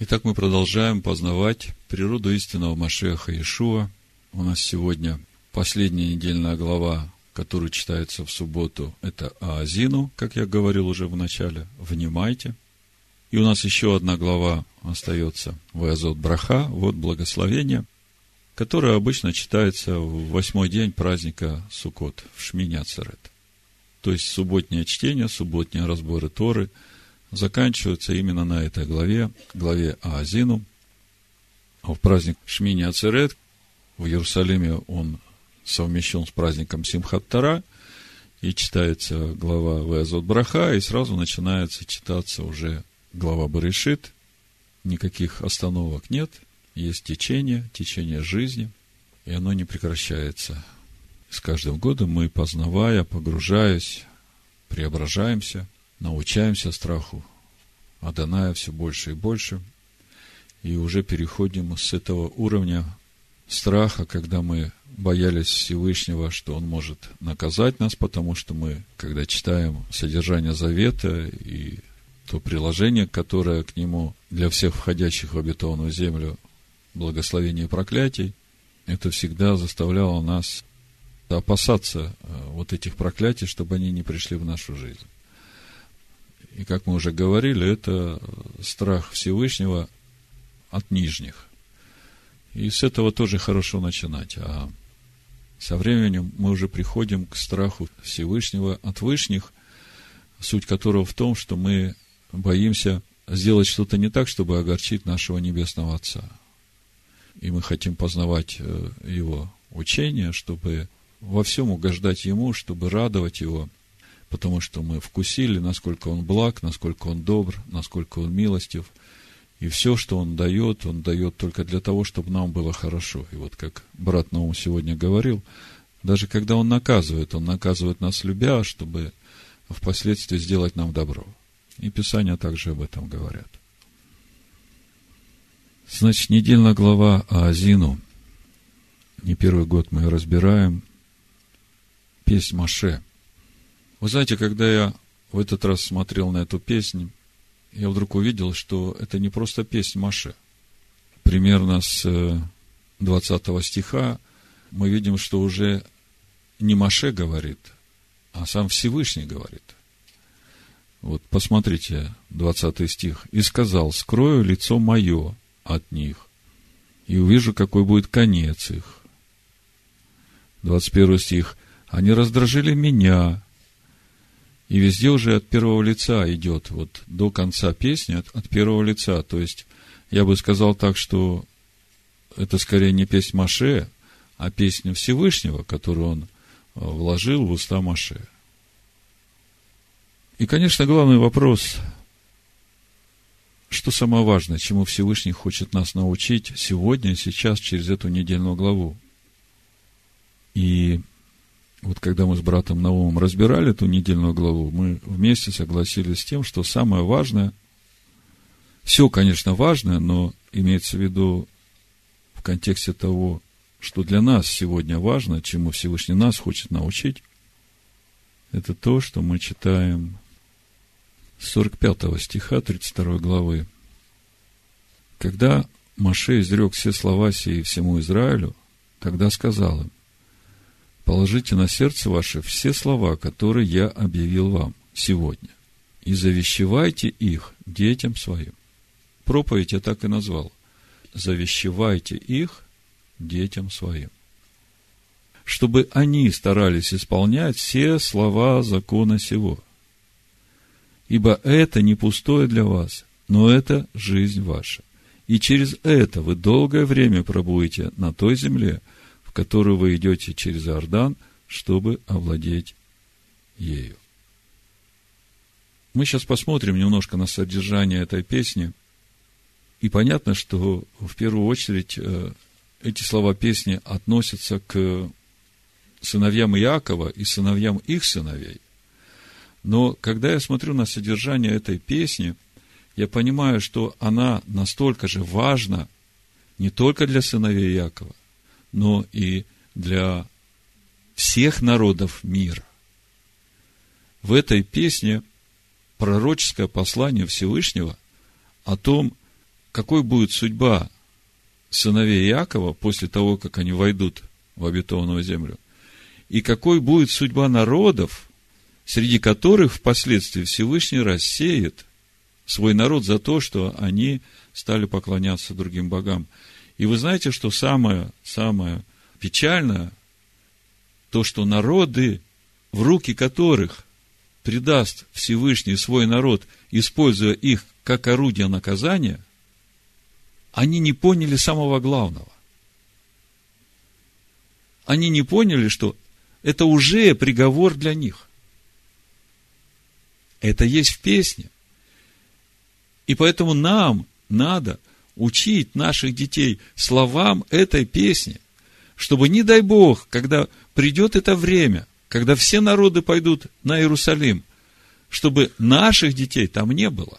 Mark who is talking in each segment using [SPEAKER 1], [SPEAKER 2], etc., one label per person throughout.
[SPEAKER 1] Итак, мы продолжаем познавать природу истинного Машеха Иешуа. У нас сегодня последняя недельная глава, которая читается в субботу, это Аазину, как я говорил уже в начале. Внимайте. И у нас еще одна глава остается, Ваязот Браха, вот благословение, которое обычно читается в восьмой день праздника Суккот, в Шмине Ацерет. То есть субботнее чтение, субботние разборы Торы – заканчиваются именно на этой главе, главе Аазину. А в праздник Шмини Ацерет в Иерусалиме он совмещен с праздником Симхат Тара, и читается глава Везот Браха, и сразу начинается читаться уже глава Баришит. Никаких остановок нет, есть течение, течение жизни, и оно не прекращается. С каждым годом мы, познавая, погружаясь, преображаемся – научаемся страху Аданая все больше и больше, и уже переходим с этого уровня страха, когда мы боялись Всевышнего, что Он может наказать нас, потому что мы, когда читаем содержание завета и то приложение, которое к нему для всех входящих в обетованную землю благословение проклятий, это всегда заставляло нас опасаться э, вот этих проклятий, чтобы они не пришли в нашу жизнь. И, как мы уже говорили, это страх Всевышнего от нижних. И с этого тоже хорошо начинать. А со временем мы уже приходим к страху Всевышнего от вышних, суть которого в том, что мы боимся сделать что-то не так, чтобы огорчить нашего Небесного Отца. И мы хотим познавать э, Его учение, чтобы во всем угождать Ему, чтобы радовать Его – потому что мы вкусили, насколько Он благ, насколько Он добр, насколько Он милостив. И все, что Он дает, Он дает только для того, чтобы нам было хорошо. И вот как брат Наум сегодня говорил, даже когда Он наказывает, Он наказывает нас любя, чтобы впоследствии сделать нам добро. И Писания также об этом говорят. Значит, недельная глава Азину. Не первый год мы ее разбираем. Песнь Маше – вы знаете, когда я в этот раз смотрел на эту песню, я вдруг увидел, что это не просто песнь Маше. Примерно с 20 э, стиха мы видим, что уже не Маше говорит, а сам Всевышний говорит. Вот посмотрите, 20 стих. «И сказал, скрою лицо мое от них, и увижу, какой будет конец их». 21 стих. «Они раздражили меня, и везде уже от первого лица идет, вот до конца песни от, от первого лица. То есть, я бы сказал так, что это скорее не песнь Маше, а песня Всевышнего, которую он э, вложил в уста Маше. И, конечно, главный вопрос, что самое важное, чему Всевышний хочет нас научить сегодня, сейчас, через эту недельную главу. И вот когда мы с братом Наумом разбирали эту недельную главу, мы вместе согласились с тем, что самое важное, все, конечно, важное, но имеется в виду в контексте того, что для нас сегодня важно, чему Всевышний нас хочет научить, это то, что мы читаем с 45 стиха 32 главы. Когда Маше изрек все слова сии всему Израилю, тогда сказал им, Положите на сердце ваше все слова, которые я объявил вам сегодня, и завещевайте их детям своим. Проповедь я так и назвал. Завещевайте их детям своим. Чтобы они старались исполнять все слова закона сего. Ибо это не пустое для вас, но это жизнь ваша. И через это вы долгое время пробудете на той земле – которую вы идете через Иордан, чтобы овладеть ею. Мы сейчас посмотрим немножко на содержание этой песни. И понятно, что в первую очередь э, эти слова песни относятся к сыновьям Иакова и сыновьям их сыновей. Но когда я смотрю на содержание этой песни, я понимаю, что она настолько же важна не только для сыновей Иакова, но и для всех народов мира. В этой песне пророческое послание Всевышнего о том, какой будет судьба сыновей Иакова после того, как они войдут в обетованную землю, и какой будет судьба народов, среди которых впоследствии Всевышний рассеет свой народ за то, что они стали поклоняться другим богам. И вы знаете, что самое, самое печальное, то, что народы, в руки которых предаст Всевышний свой народ, используя их как орудие наказания, они не поняли самого главного. Они не поняли, что это уже приговор для них. Это есть в песне. И поэтому нам надо учить наших детей словам этой песни, чтобы, не дай Бог, когда придет это время, когда все народы пойдут на Иерусалим, чтобы наших детей там не было.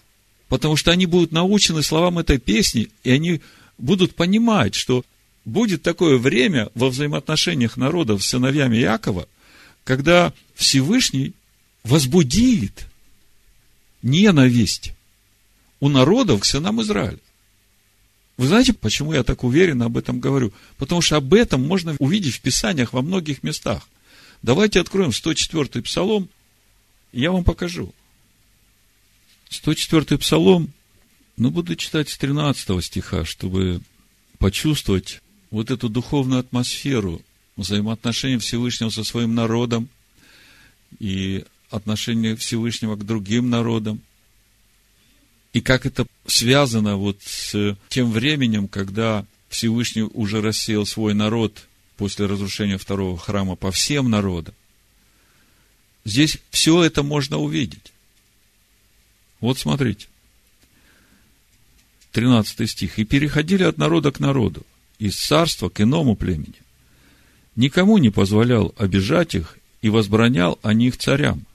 [SPEAKER 1] Потому что они будут научены словам этой песни, и они будут понимать, что будет такое время во взаимоотношениях народов с сыновьями Якова, когда Всевышний возбудит ненависть у народов к сынам Израиля. Вы знаете, почему я так уверенно об этом говорю? Потому что об этом можно увидеть в Писаниях во многих местах. Давайте откроем 104-й Псалом, и я вам покажу. 104-й Псалом, ну, буду читать с 13 стиха, чтобы почувствовать вот эту духовную атмосферу взаимоотношения Всевышнего со своим народом и отношения Всевышнего к другим народам. И как это связано вот с тем временем, когда Всевышний уже рассеял свой народ после разрушения второго храма по всем народам. Здесь все это можно увидеть. Вот смотрите. 13 стих. «И переходили от народа к народу, из царства к иному племени. Никому не позволял обижать их и возбранял о них царям.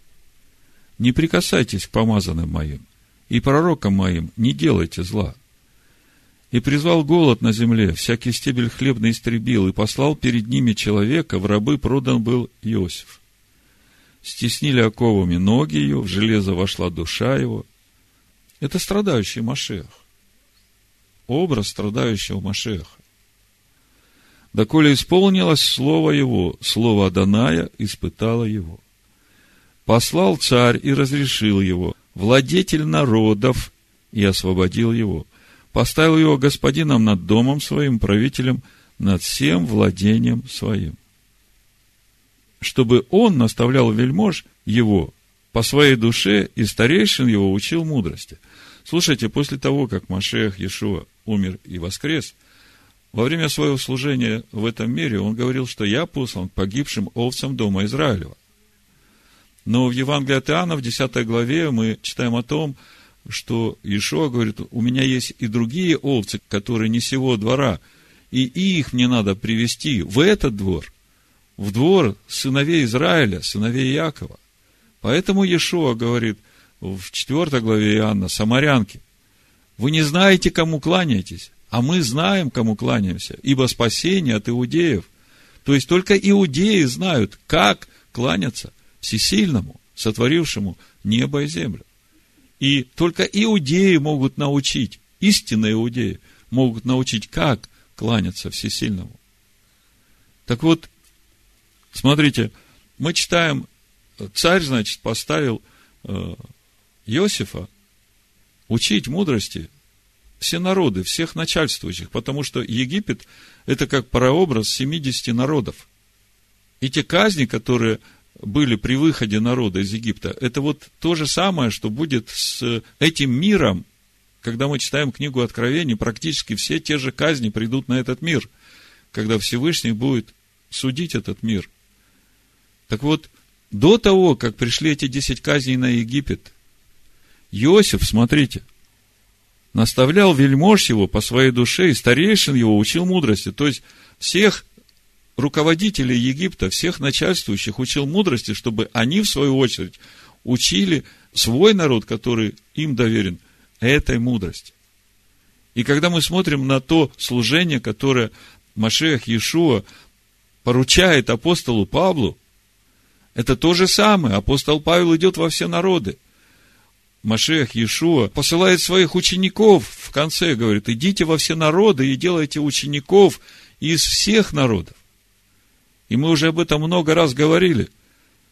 [SPEAKER 1] Не прикасайтесь к помазанным моим, и пророкам моим не делайте зла. И призвал голод на земле, всякий стебель хлебный истребил, и послал перед ними человека, в рабы продан был Иосиф. Стеснили оковами ноги ее, в железо вошла душа его. Это страдающий Машех. Образ страдающего Машеха. Доколе исполнилось слово его, слово Аданая испытало его. Послал царь и разрешил его, владетель народов, и освободил его. Поставил его господином над домом своим, правителем над всем владением своим. Чтобы он наставлял вельмож его по своей душе, и старейшин его учил мудрости. Слушайте, после того, как Машех Иешуа умер и воскрес, во время своего служения в этом мире он говорил, что я послан к погибшим овцам дома Израилева. Но в Евангелии от Иоанна, в 10 главе, мы читаем о том, что Ишуа говорит, у меня есть и другие овцы, которые не сего двора, и их мне надо привести в этот двор, в двор сыновей Израиля, сыновей Якова. Поэтому Иешуа говорит в 4 главе Иоанна, самарянки, вы не знаете, кому кланяетесь, а мы знаем, кому кланяемся, ибо спасение от иудеев. То есть только иудеи знают, как кланяться всесильному, сотворившему небо и землю. И только иудеи могут научить, истинные иудеи могут научить, как кланяться всесильному. Так вот, смотрите, мы читаем, царь, значит, поставил э, Иосифа учить мудрости все народы, всех начальствующих, потому что Египет – это как прообраз 70 народов. И те казни, которые были при выходе народа из Египта, это вот то же самое, что будет с этим миром, когда мы читаем книгу Откровений, практически все те же казни придут на этот мир, когда Всевышний будет судить этот мир. Так вот, до того, как пришли эти десять казней на Египет, Иосиф, смотрите, наставлял вельмож его по своей душе, и старейшин его учил мудрости. То есть, всех руководителей Египта, всех начальствующих учил мудрости, чтобы они, в свою очередь, учили свой народ, который им доверен, этой мудрости. И когда мы смотрим на то служение, которое Машех Иешуа поручает апостолу Павлу, это то же самое. Апостол Павел идет во все народы. Машех Иешуа посылает своих учеников в конце, говорит, идите во все народы и делайте учеников из всех народов. И мы уже об этом много раз говорили,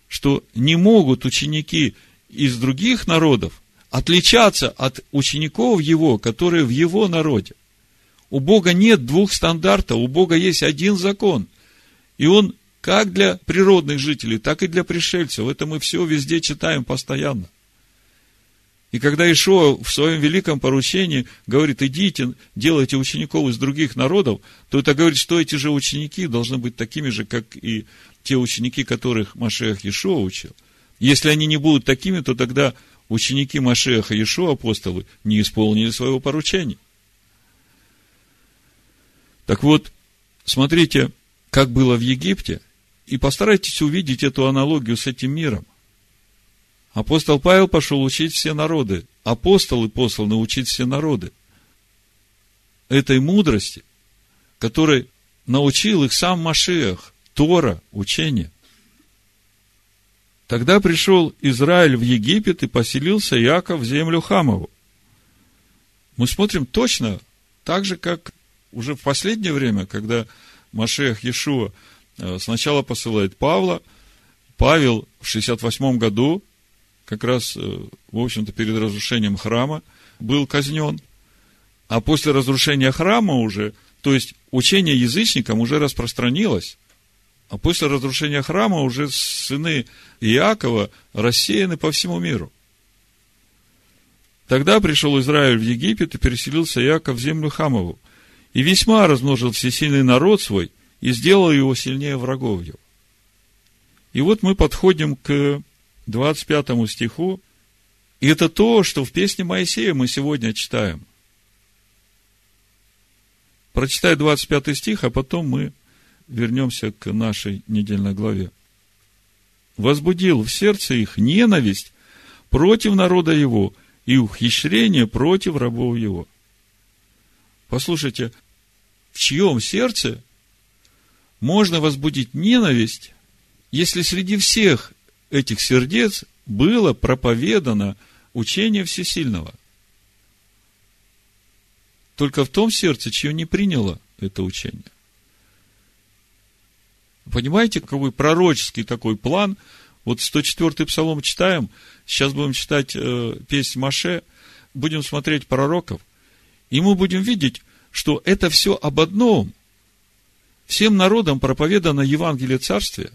[SPEAKER 1] что не могут ученики из других народов отличаться от учеников его, которые в его народе. У Бога нет двух стандартов, у Бога есть один закон. И он как для природных жителей, так и для пришельцев. Это мы все везде читаем постоянно. И когда Ишуа в своем великом поручении говорит, идите, делайте учеников из других народов, то это говорит, что эти же ученики должны быть такими же, как и те ученики, которых Машех Ишуа учил. Если они не будут такими, то тогда ученики Машеха Ишуа, апостолы, не исполнили своего поручения. Так вот, смотрите, как было в Египте, и постарайтесь увидеть эту аналогию с этим миром. Апостол Павел пошел учить все народы. Апостолы посланы учить все народы. Этой мудрости, которой научил их сам Машиах, Тора, учение. Тогда пришел Израиль в Египет и поселился Яков в землю Хамову. Мы смотрим точно так же, как уже в последнее время, когда Машех Иешуа э, сначала посылает Павла, Павел в 68 году, как раз, э, в общем-то, перед разрушением храма, был казнен. А после разрушения храма уже, то есть учение язычникам уже распространилось, а после разрушения храма уже сыны Иакова рассеяны по всему миру. Тогда пришел Израиль в Египет и переселился Иаков в землю Хамову и весьма размножил всесильный народ свой, и сделал его сильнее врагов его. И вот мы подходим к 25 стиху, и это то, что в песне Моисея мы сегодня читаем. Прочитай 25 стих, а потом мы вернемся к нашей недельной главе. «Возбудил в сердце их ненависть против народа его и ухищрение против рабов его». Послушайте, в чьем сердце можно возбудить ненависть, если среди всех этих сердец было проповедано учение Всесильного? Только в том сердце, чье не приняло это учение. Понимаете, какой пророческий такой план? Вот 104-й псалом читаем, сейчас будем читать э, песнь Маше, будем смотреть пророков, и мы будем видеть, что это все об одном. Всем народам проповедано Евангелие Царствия.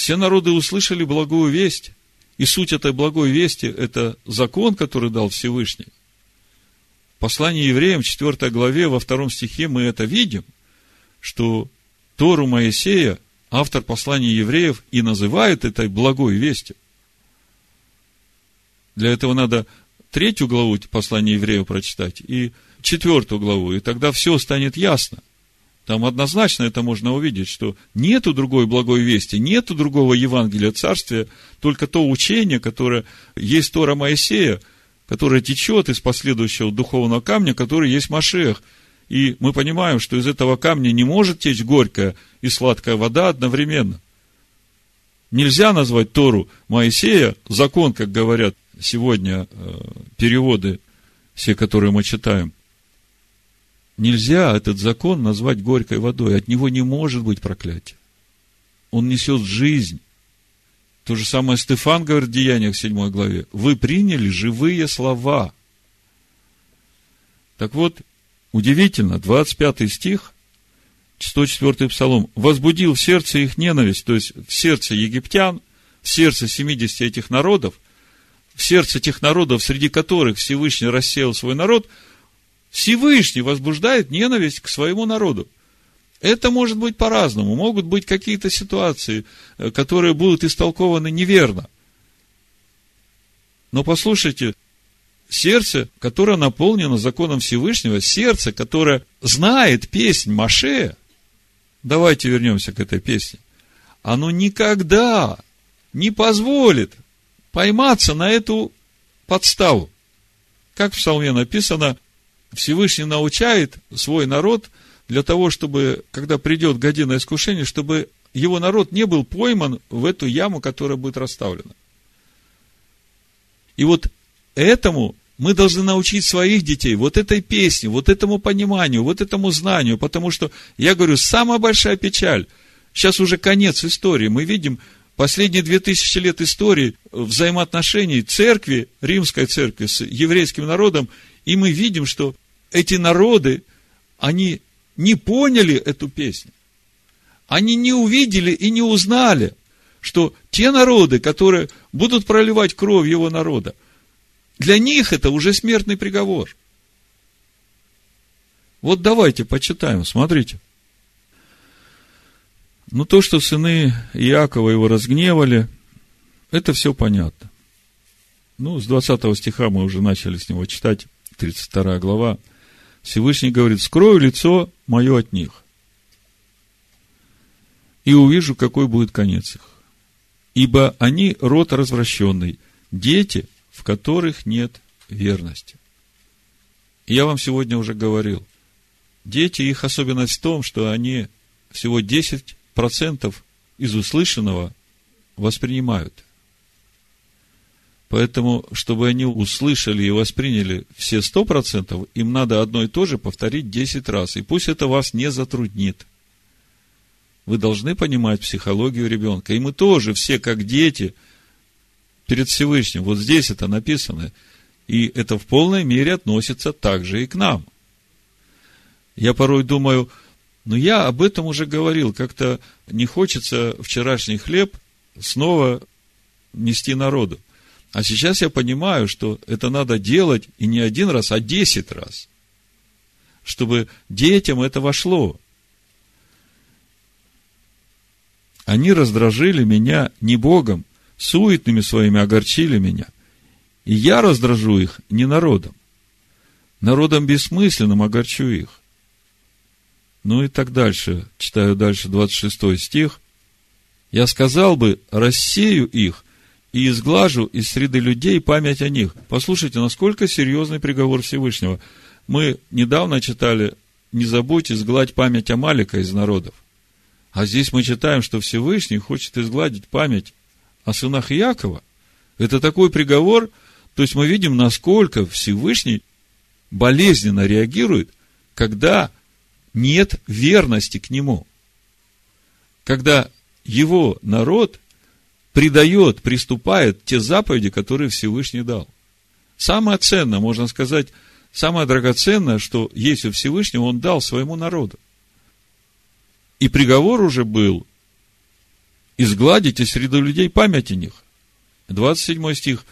[SPEAKER 1] Все народы услышали благую весть. И суть этой благой вести – это закон, который дал Всевышний. В послании евреям, 4 главе, во втором стихе мы это видим, что Тору Моисея автор послания евреев и называет этой благой вестью. Для этого надо третью главу послания евреев прочитать и четвертую главу, и тогда все станет ясно. Там однозначно это можно увидеть, что нету другой благой вести, нету другого Евангелия Царствия, только то учение, которое есть Тора Моисея, которое течет из последующего духовного камня, который есть Машех. И мы понимаем, что из этого камня не может течь горькая и сладкая вода одновременно. Нельзя назвать Тору Моисея, закон, как говорят сегодня э, переводы, все, которые мы читаем, Нельзя этот закон назвать горькой водой. От него не может быть проклятия. Он несет жизнь. То же самое Стефан говорит в Деяниях 7 главе. Вы приняли живые слова. Так вот, удивительно, 25 стих, 104 псалом. «Возбудил в сердце их ненависть», то есть в сердце египтян, в сердце 70 этих народов, в сердце тех народов, среди которых Всевышний рассеял свой народ – Всевышний возбуждает ненависть к своему народу. Это может быть по-разному. Могут быть какие-то ситуации, э, которые будут истолкованы неверно. Но послушайте, сердце, которое наполнено законом Всевышнего, сердце, которое знает песнь Маше, давайте вернемся к этой песне, оно никогда не позволит пойматься на эту подставу. Как в псалме написано, Всевышний научает свой народ для того, чтобы, когда придет година искушения, чтобы его народ не был пойман в эту яму, которая будет расставлена. И вот этому мы должны научить своих детей вот этой песне, вот этому пониманию, вот этому знанию, потому что, я говорю, самая большая печаль, сейчас уже конец истории, мы видим последние две тысячи лет истории взаимоотношений церкви, римской церкви с еврейским народом, и мы видим, что эти народы, они не поняли эту песню. Они не увидели и не узнали, что те народы, которые будут проливать кровь его народа, для них это уже смертный приговор. Вот давайте почитаем, смотрите. Ну, то, что сыны Иакова его разгневали, это все понятно. Ну, с 20 стиха мы уже начали с него читать, 32 глава. Всевышний говорит, скрою лицо мое от них, и увижу, какой будет конец их. Ибо они род развращенный, дети, в которых нет верности. Я вам сегодня уже говорил, дети, их особенность в том, что они всего 10% из услышанного воспринимают. Поэтому, чтобы они услышали и восприняли все 100%, им надо одно и то же повторить 10 раз. И пусть это вас не затруднит. Вы должны понимать психологию ребенка. И мы тоже все, как дети, перед Всевышним. Вот здесь это написано. И это в полной мере относится также и к нам. Я порой думаю, ну я об этом уже говорил, как-то не хочется вчерашний хлеб снова нести народу. А сейчас я понимаю, что это надо делать и не один раз, а десять раз, чтобы детям это вошло. Они раздражили меня не Богом, суетными своими огорчили меня. И я раздражу их не народом. Народом бессмысленным огорчу их. Ну и так дальше. Читаю дальше 26 стих. Я сказал бы, рассею их и изглажу из среды людей память о них. Послушайте, насколько серьезный приговор Всевышнего. Мы недавно читали, не забудьте сгладь память о Малика из народов. А здесь мы читаем, что Всевышний хочет изгладить память о сынах Якова. Это такой приговор, то есть мы видим, насколько Всевышний болезненно реагирует, когда нет верности к нему. Когда его народ предает, приступает те заповеди, которые Всевышний дал. Самое ценное, можно сказать, самое драгоценное, что есть у Всевышнего, он дал своему народу. И приговор уже был изгладить из среды людей память о них. 27 стих.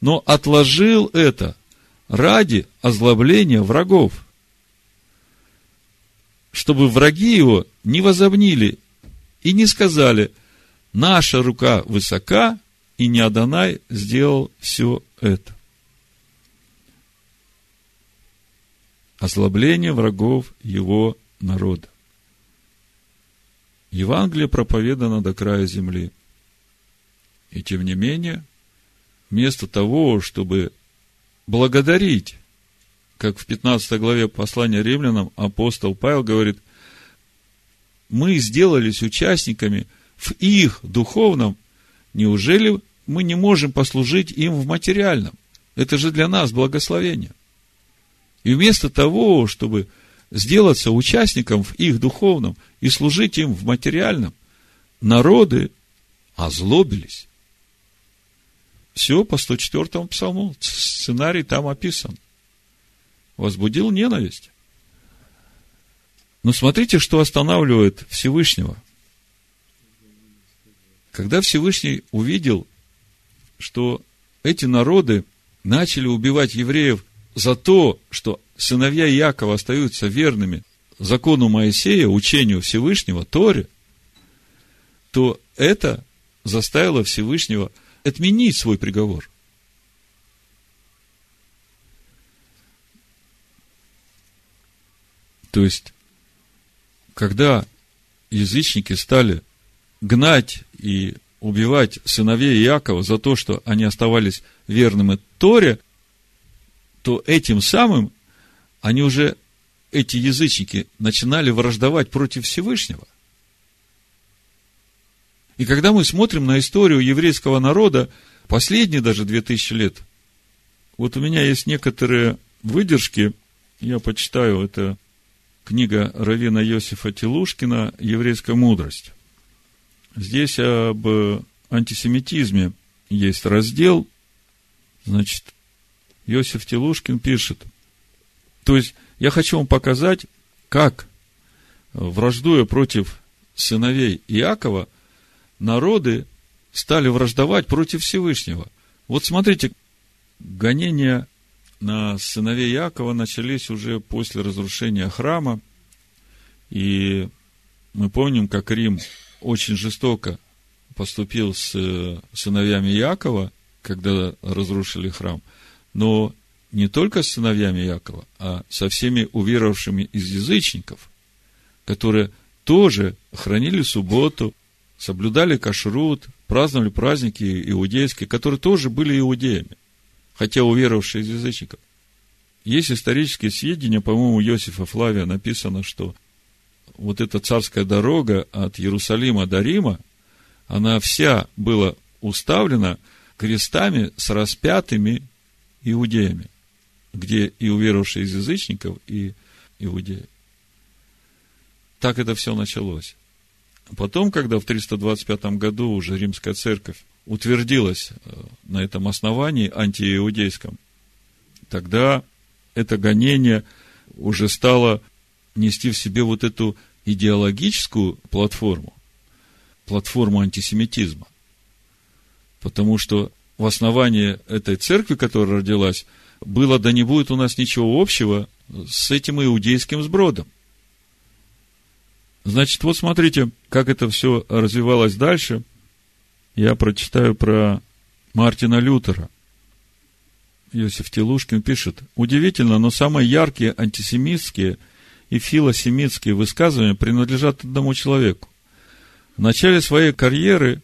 [SPEAKER 1] Но отложил это ради озлобления врагов, чтобы враги его не возобнили и не сказали, наша рука высока, и не Адонай сделал все это. Озлобление врагов его народа. Евангелие проповедано до края земли. И тем не менее, вместо того, чтобы благодарить, как в 15 главе послания римлянам апостол Павел говорит, мы сделались участниками в их духовном, неужели мы не можем послужить им в материальном? Это же для нас благословение. И вместо того, чтобы сделаться участником в их духовном и служить им в материальном, народы озлобились. Все по 104 псалму, сценарий там описан. Возбудил ненависть. Но смотрите, что останавливает Всевышнего. Когда Всевышний увидел, что эти народы начали убивать евреев за то, что сыновья Якова остаются верными закону Моисея, учению Всевышнего, Торе, то это заставило Всевышнего отменить свой приговор. То есть, когда язычники стали гнать и убивать сыновей Иакова за то, что они оставались верными Торе, то этим самым они уже, эти язычники, начинали враждовать против Всевышнего. И когда мы смотрим на историю еврейского народа, последние даже две тысячи лет, Вот у меня есть некоторые выдержки, я почитаю, это книга Равина Йосифа Телушкина «Еврейская мудрость». Здесь об антисемитизме есть раздел, значит, Йосиф Телушкин пишет. То есть, я хочу вам показать, как, враждуя против сыновей Иакова, народы стали враждовать против Всевышнего. Вот смотрите, гонения на сыновей Иакова начались уже после разрушения храма, и мы помним, как Рим очень жестоко поступил с э, сыновьями Якова, когда разрушили храм, но не только с сыновьями Якова, а со всеми уверовавшими из язычников, которые тоже хранили субботу, соблюдали кашрут, праздновали праздники иудейские, которые тоже были иудеями, хотя уверовавшие из язычников. Есть исторические сведения, по-моему, Иосифа Флавия написано, что вот эта царская дорога от Иерусалима до Рима, она вся была уставлена крестами с распятыми иудеями, где и уверовавшие из язычников, и иудеи. Так это все началось. Потом, когда в 325 году уже римская церковь утвердилась э, на этом основании антииудейском, тогда это гонение уже стало нести в себе вот эту идеологическую платформу, платформу антисемитизма. Потому что в основании этой церкви, которая родилась, было, да не будет у нас ничего общего с этим иудейским сбродом. Значит, вот смотрите, как это все развивалось дальше. Я прочитаю про Мартина Лютера. Иосиф Телушкин пишет, удивительно, но самые яркие антисемитские – и филосемитские высказывания принадлежат одному человеку. В начале своей карьеры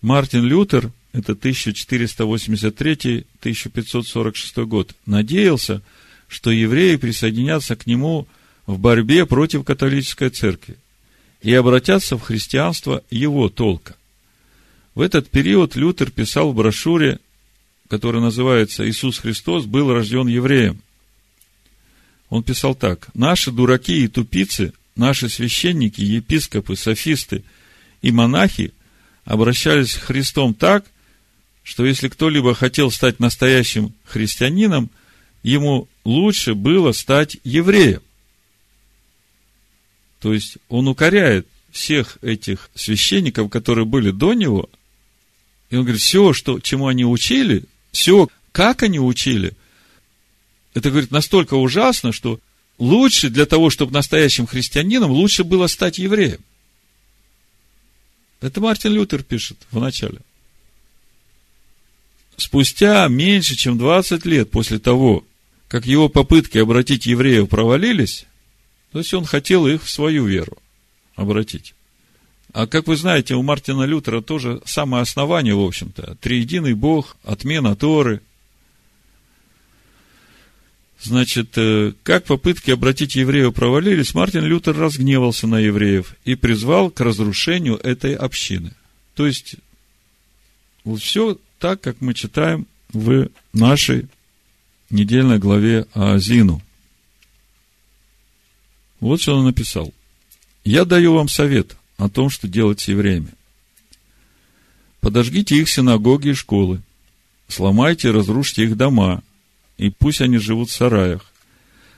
[SPEAKER 1] Мартин Лютер, это 1483-1546 год, надеялся, что евреи присоединятся к нему в борьбе против католической церкви и обратятся в христианство его толка. В этот период Лютер писал в брошюре, которая называется «Иисус Христос был рожден евреем», он писал так. Наши дураки и тупицы, наши священники, епископы, софисты и монахи обращались к Христом так, что если кто-либо хотел стать настоящим христианином, ему лучше было стать евреем. То есть он укоряет всех этих священников, которые были до него, и он говорит, все, что, чему они учили, все, как они учили, это, говорит, настолько ужасно, что лучше для того, чтобы настоящим христианином, лучше было стать евреем. Это Мартин Лютер пишет в начале. Спустя меньше, чем 20 лет после того, как его попытки обратить евреев провалились, то есть он хотел их в свою веру обратить. А как вы знаете, у Мартина Лютера тоже самое основание, в общем-то, триединый Бог, отмена Торы – Значит, э, как попытки обратить евреев провалились, Мартин Лютер разгневался на евреев и призвал к разрушению этой общины. То есть, вот все так, как мы читаем в нашей недельной главе Азину. Вот что он написал. «Я даю вам совет о том, что делать с евреями. Подожгите их синагоги и школы, сломайте и разрушьте их дома, и пусть они живут в сараях.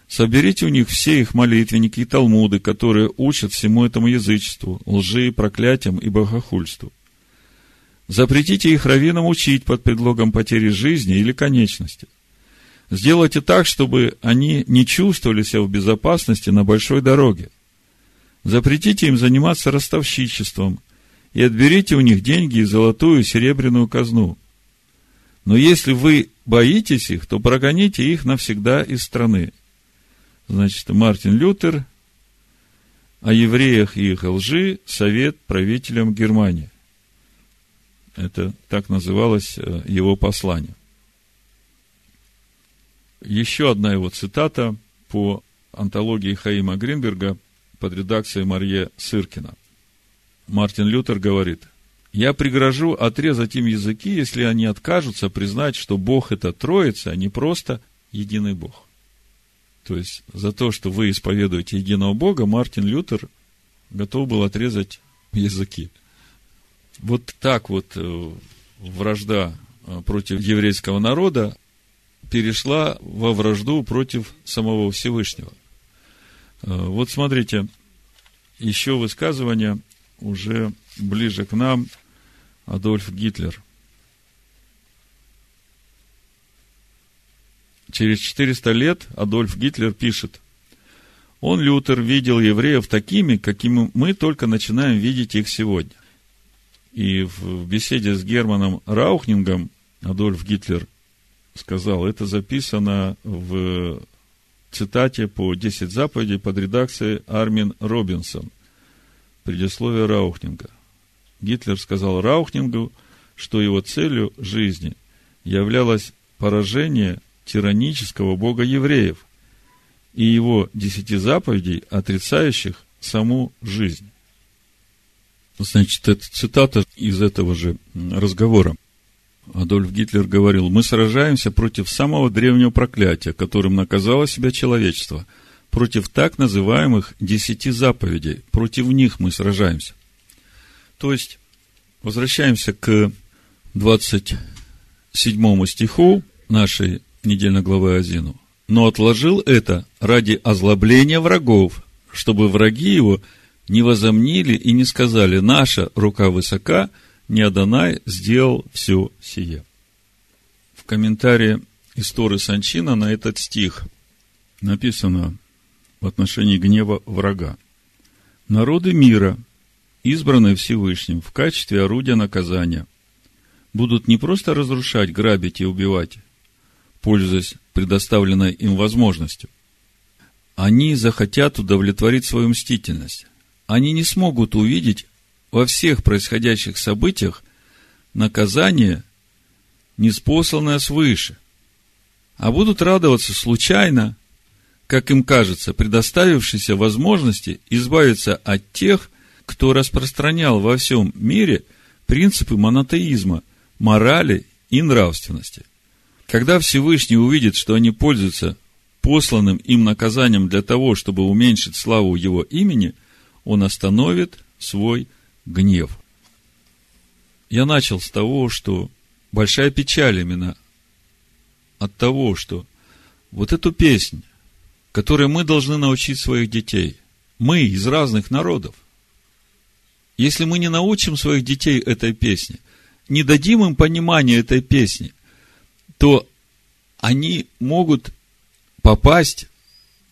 [SPEAKER 1] Соберите у них все их молитвенники и талмуды, которые учат всему этому язычеству, лжи, проклятиям и богохульству. Запретите их раввинам учить под предлогом потери жизни или конечности. Сделайте так, чтобы они не чувствовали себя в безопасности на большой дороге. Запретите им заниматься ростовщичеством и отберите у них деньги и золотую и серебряную казну. Но если вы боитесь их, то прогоните их навсегда из страны. Значит, Мартин Лютер о евреях и их лжи совет правителям Германии. Это так называлось э, его послание. Еще одна его цитата по антологии Хаима Гринберга под редакцией Марье Сыркина. Мартин Лютер говорит, Я пригрожу отрезать им языки, если они откажутся признать, что Бог это Троица, а не просто единый Бог. То есть, за то, что вы исповедуете единого Бога, Мартин Лютер готов был отрезать языки. Вот так вот э, вражда э, против еврейского народа перешла во вражду против самого Всевышнего. Э, вот смотрите, еще высказывание уже ближе к нам Адольф Гитлер. Через 400 лет Адольф Гитлер пишет, он, Лютер, видел евреев такими, какими мы только начинаем видеть их сегодня. И в беседе с Германом Раухнингом Адольф Гитлер сказал, это записано в цитате по 10 заповедей под редакцией Армин Робинсон. Предисловие Раухнинга. Гитлер сказал Раухнингу, что его целью жизни являлось поражение тиранического бога евреев и его десяти заповедей, отрицающих саму жизнь. Значит, это цитата из этого же разговора. Адольф Гитлер говорил, мы сражаемся против самого древнего проклятия, которым наказало себя человечество, против так называемых десяти заповедей, против них мы сражаемся. То есть, возвращаемся к 27 стиху нашей недельной главы Азину. Но отложил это ради озлобления врагов, чтобы враги его не возомнили и не сказали, наша рука высока – не Адонай сделал все сие. В комментарии истории Санчина на этот стих написано в отношении гнева врага. Народы мира, избранные Всевышним в качестве орудия наказания, будут не просто разрушать, грабить и убивать, пользуясь предоставленной им возможностью. Они захотят удовлетворить свою мстительность. Они не смогут увидеть во всех происходящих событиях наказание, неспосланное свыше, а будут радоваться случайно, как им кажется, предоставившейся возможности избавиться от тех, кто распространял во всем мире принципы монотеизма, морали и нравственности. Когда Всевышний увидит, что они пользуются посланным им наказанием для того, чтобы уменьшить славу его имени, он остановит свой гнев. Я начал с того, что большая печаль именно от того, что вот эту песнь, которой мы должны научить своих детей, мы из разных народов, если мы не научим своих детей этой песне, не дадим им понимания этой песни, то они могут попасть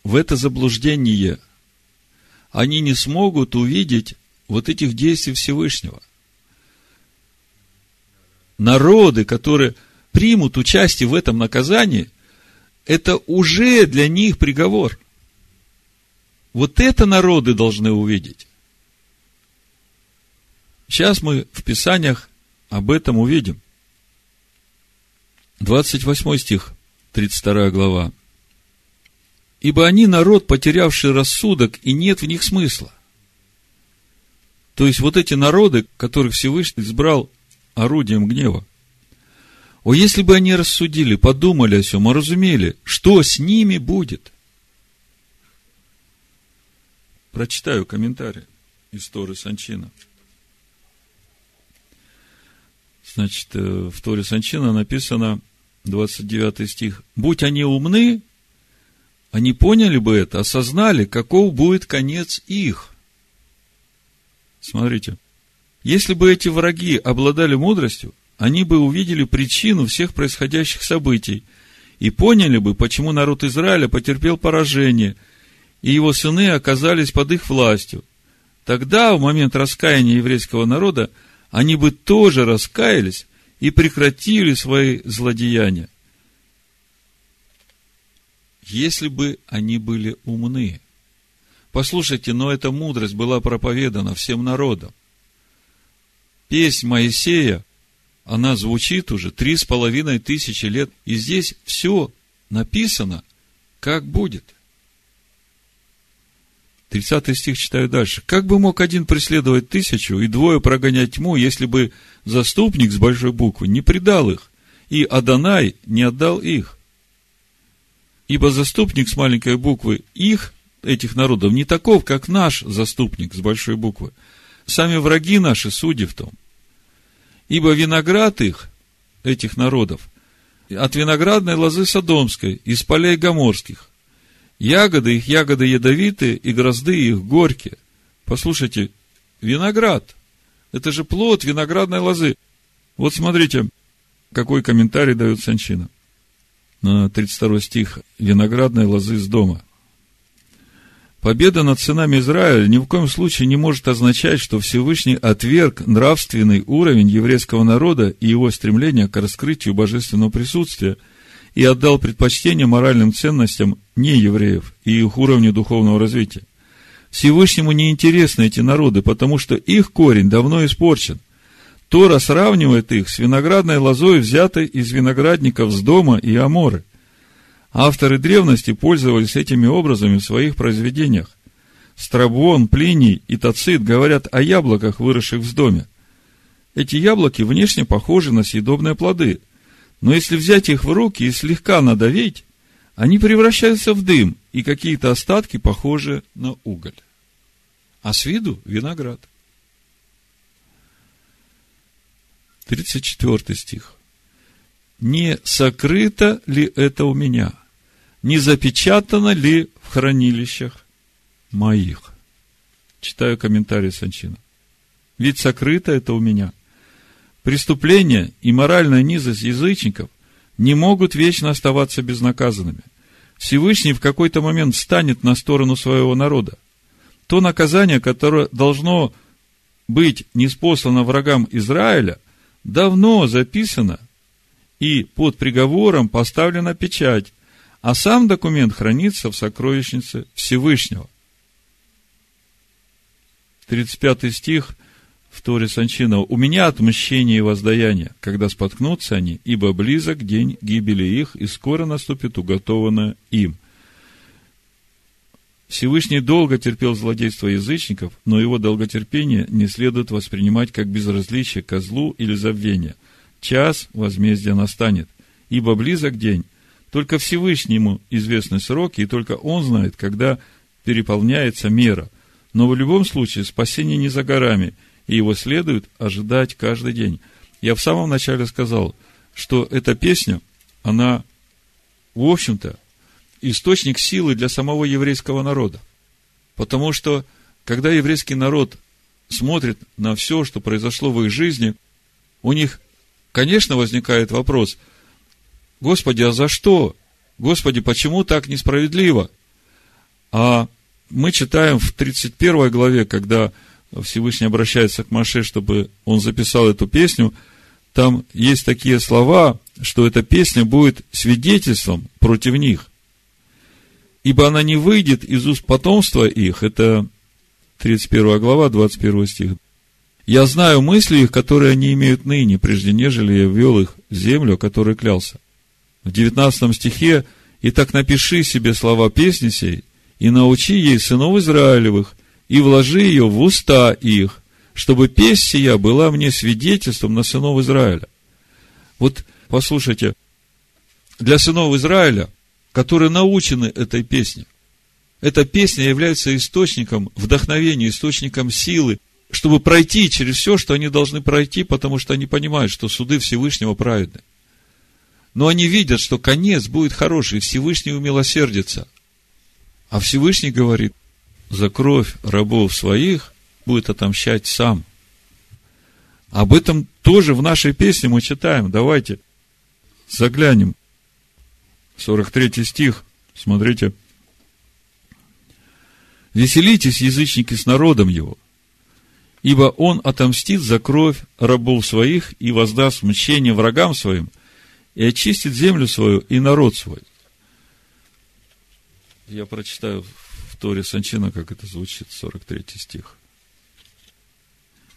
[SPEAKER 1] в это заблуждение. Они не смогут увидеть вот этих действий Всевышнего. Народы, которые примут участие в этом наказании, это уже для них приговор. Вот это народы должны увидеть. Сейчас мы в Писаниях об этом увидим. 28 стих, 32 глава. «Ибо они народ, потерявший рассудок, и нет в них смысла. То есть вот эти народы, которых Всевышний избрал орудием гнева, о, если бы они рассудили, подумали о всем, разумели, что с ними будет? Прочитаю комментарий из Торы Санчина. Значит, э, в Торе Санчина написано, 29 стих, «Будь они умны, они поняли бы это, осознали, каков будет конец их. Смотрите, если бы эти враги обладали мудростью, они бы увидели причину всех происходящих событий и поняли бы, почему народ Израиля потерпел поражение, и его сыны оказались под их властью. Тогда, в момент раскаяния еврейского народа, они бы тоже раскаялись и прекратили свои злодеяния. Если бы они были умны – Послушайте, но эта мудрость была проповедана всем народам. Песнь Моисея, она звучит уже три с половиной тысячи лет, и здесь все написано, как будет. 30 стих читаю дальше. Как бы мог один преследовать тысячу и двое прогонять тьму, если бы заступник с большой буквы не предал их, и Адонай не отдал их? Ибо заступник с маленькой буквы их, этих народов, не таков, как наш заступник с большой буквы. Сами враги наши судьи в том. Ибо виноград их, этих народов, от виноградной лозы Содомской, из полей Гоморских, Ягоды их, ягоды ядовитые, и грозды их горькие. Послушайте, виноград. Это же плод виноградной лозы. Вот смотрите, какой комментарий дает Санчина на 32 стих виноградной лозы с дома. Победа над сынами Израиля ни в коем случае не может означать, что Всевышний отверг нравственный уровень еврейского народа и его стремление к раскрытию божественного присутствия – и отдал предпочтение моральным ценностям неевреев и их уровню духовного развития. Всевышнему не интересны эти народы, потому что их корень давно испорчен. Тора сравнивает их с виноградной лозой, взятой из виноградников с дома и Аморы. Авторы древности пользовались этими образами в своих произведениях. Страбон, Плиний и Тацит говорят о яблоках, выросших в доме. Эти яблоки внешне похожи на съедобные плоды – но если взять их в руки и слегка надавить, они превращаются в дым, и какие-то остатки похожи на уголь. А с виду виноград. 34 стих. Не сокрыто ли это у меня? Не запечатано ли в хранилищах моих? Читаю комментарий Санчина. Ведь сокрыто это у меня – Преступления и моральная низость язычников не могут вечно оставаться безнаказанными. Всевышний в какой-то момент станет на сторону своего народа. То наказание, которое должно быть неспослано врагам Израиля, давно записано и под приговором поставлена печать, а сам документ хранится в сокровищнице Всевышнего. 35 стих в Торе Санчинова, «У меня отмщение и воздаяние, когда споткнутся они, ибо близок день гибели их, и скоро наступит уготованное им». Всевышний долго терпел злодейство язычников, но его долготерпение не следует воспринимать как безразличие ко злу или забвение. Час возмездия настанет, ибо близок день. Только Всевышнему известны сроки, и только Он знает, когда переполняется мера. Но в любом случае спасение не за горами – и его следует ожидать каждый день. Я в самом начале сказал, что эта песня, она, в общем-то, источник силы для самого еврейского народа. Потому что, когда еврейский народ смотрит на все, что произошло в их жизни, у них, конечно, возникает вопрос, Господи, а за что? Господи, почему так несправедливо? А мы читаем в 31 главе, когда Всевышний обращается к Маше, чтобы он записал эту песню, там есть такие слова, что эта песня будет свидетельством против них. Ибо она не выйдет из уст потомства их. Это 31 глава, 21 стих. Я знаю мысли их, которые они имеют ныне, прежде нежели я ввел их в землю, которой клялся. В 19 стихе «И так напиши себе слова песни сей, и научи ей сынов Израилевых, и вложи ее в уста их, чтобы песнь сия была мне свидетельством на сынов Израиля. Вот послушайте, для сынов Израиля, которые научены этой песне, эта песня является источником вдохновения, источником силы, чтобы пройти через все, что они должны пройти, потому что они понимают, что суды Всевышнего праведны. Но они видят, что конец будет хороший, Всевышний умилосердится. А Всевышний говорит, за кровь рабов своих будет отомщать сам. Об этом тоже в нашей песне мы читаем. Давайте заглянем. 43 стих. Смотрите. Веселитесь, язычники, с народом его, ибо он отомстит за кровь рабов своих и воздаст мщение врагам своим, и очистит землю свою и народ свой. Я прочитаю Торе Санчина, как это звучит, 43 стих.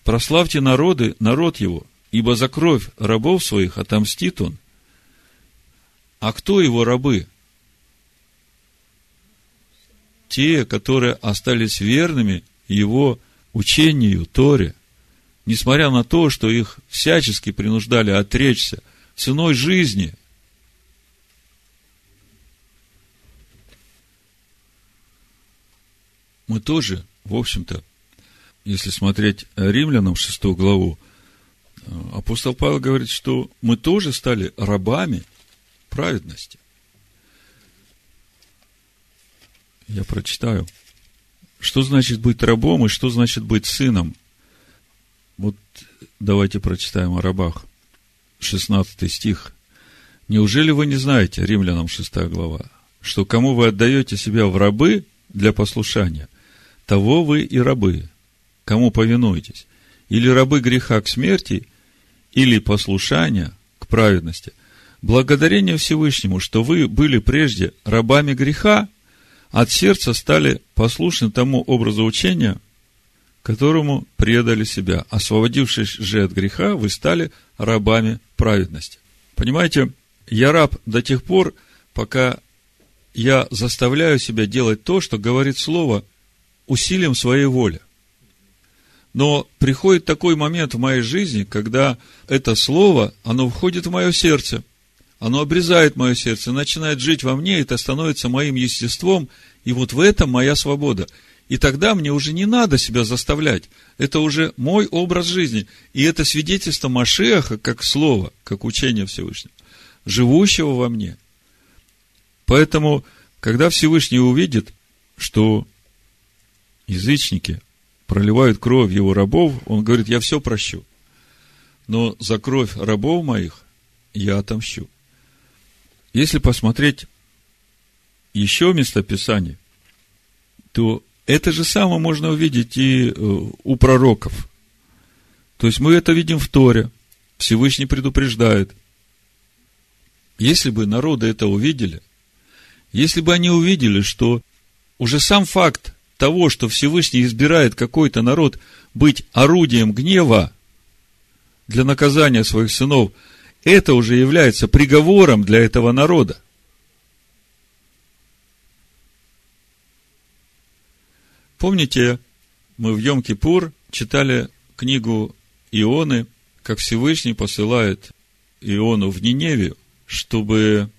[SPEAKER 1] Прославьте народы, народ его, ибо за кровь рабов своих отомстит он. А кто его рабы? те, которые остались верными его учению, Торе, несмотря на то, что их всячески принуждали отречься ценой жизни. Мы тоже, в общем-то, если смотреть римлянам шестую главу, апостол Павел говорит, что мы тоже стали рабами праведности. Я прочитаю. Что значит быть рабом и что значит быть сыном? Вот давайте прочитаем о рабах. 16 стих. Неужели вы не знаете, римлянам 6 глава, что кому вы отдаете себя в рабы для послушания, того вы и рабы, кому повинуетесь, или рабы греха к смерти, или послушания к праведности. Благодарение Всевышнему, что вы были прежде рабами греха, от сердца стали послушны тому образу учения, которому предали себя. Освободившись же от греха, вы стали рабами праведности. Понимаете, я раб до тех пор, пока я заставляю себя делать то, что говорит Слово, усилием своей воли. Но приходит такой момент в моей жизни, когда это Слово, оно входит в мое сердце – оно обрезает мое сердце, начинает жить во мне, это становится моим естеством, и вот в этом моя свобода. И тогда мне уже не надо себя заставлять. Это уже мой образ жизни. И это свидетельство Машеха, как слово, как учение Всевышнего, живущего во мне. Поэтому, когда Всевышний увидит, что язычники проливают кровь его рабов, он говорит, я все прощу. Но за кровь рабов моих я отомщу. Если посмотреть еще местописание, то это же самое можно увидеть и э, у пророков. То есть мы это видим в Торе. Всевышний предупреждает. Если бы народы это увидели, если бы они увидели, что уже сам факт того, что Всевышний избирает какой-то народ быть орудием гнева для наказания своих сынов – это уже является приговором для этого народа. Помните, мы в Йом-Кипур читали книгу Ионы, как Всевышний посылает Иону в Ниневию, чтобы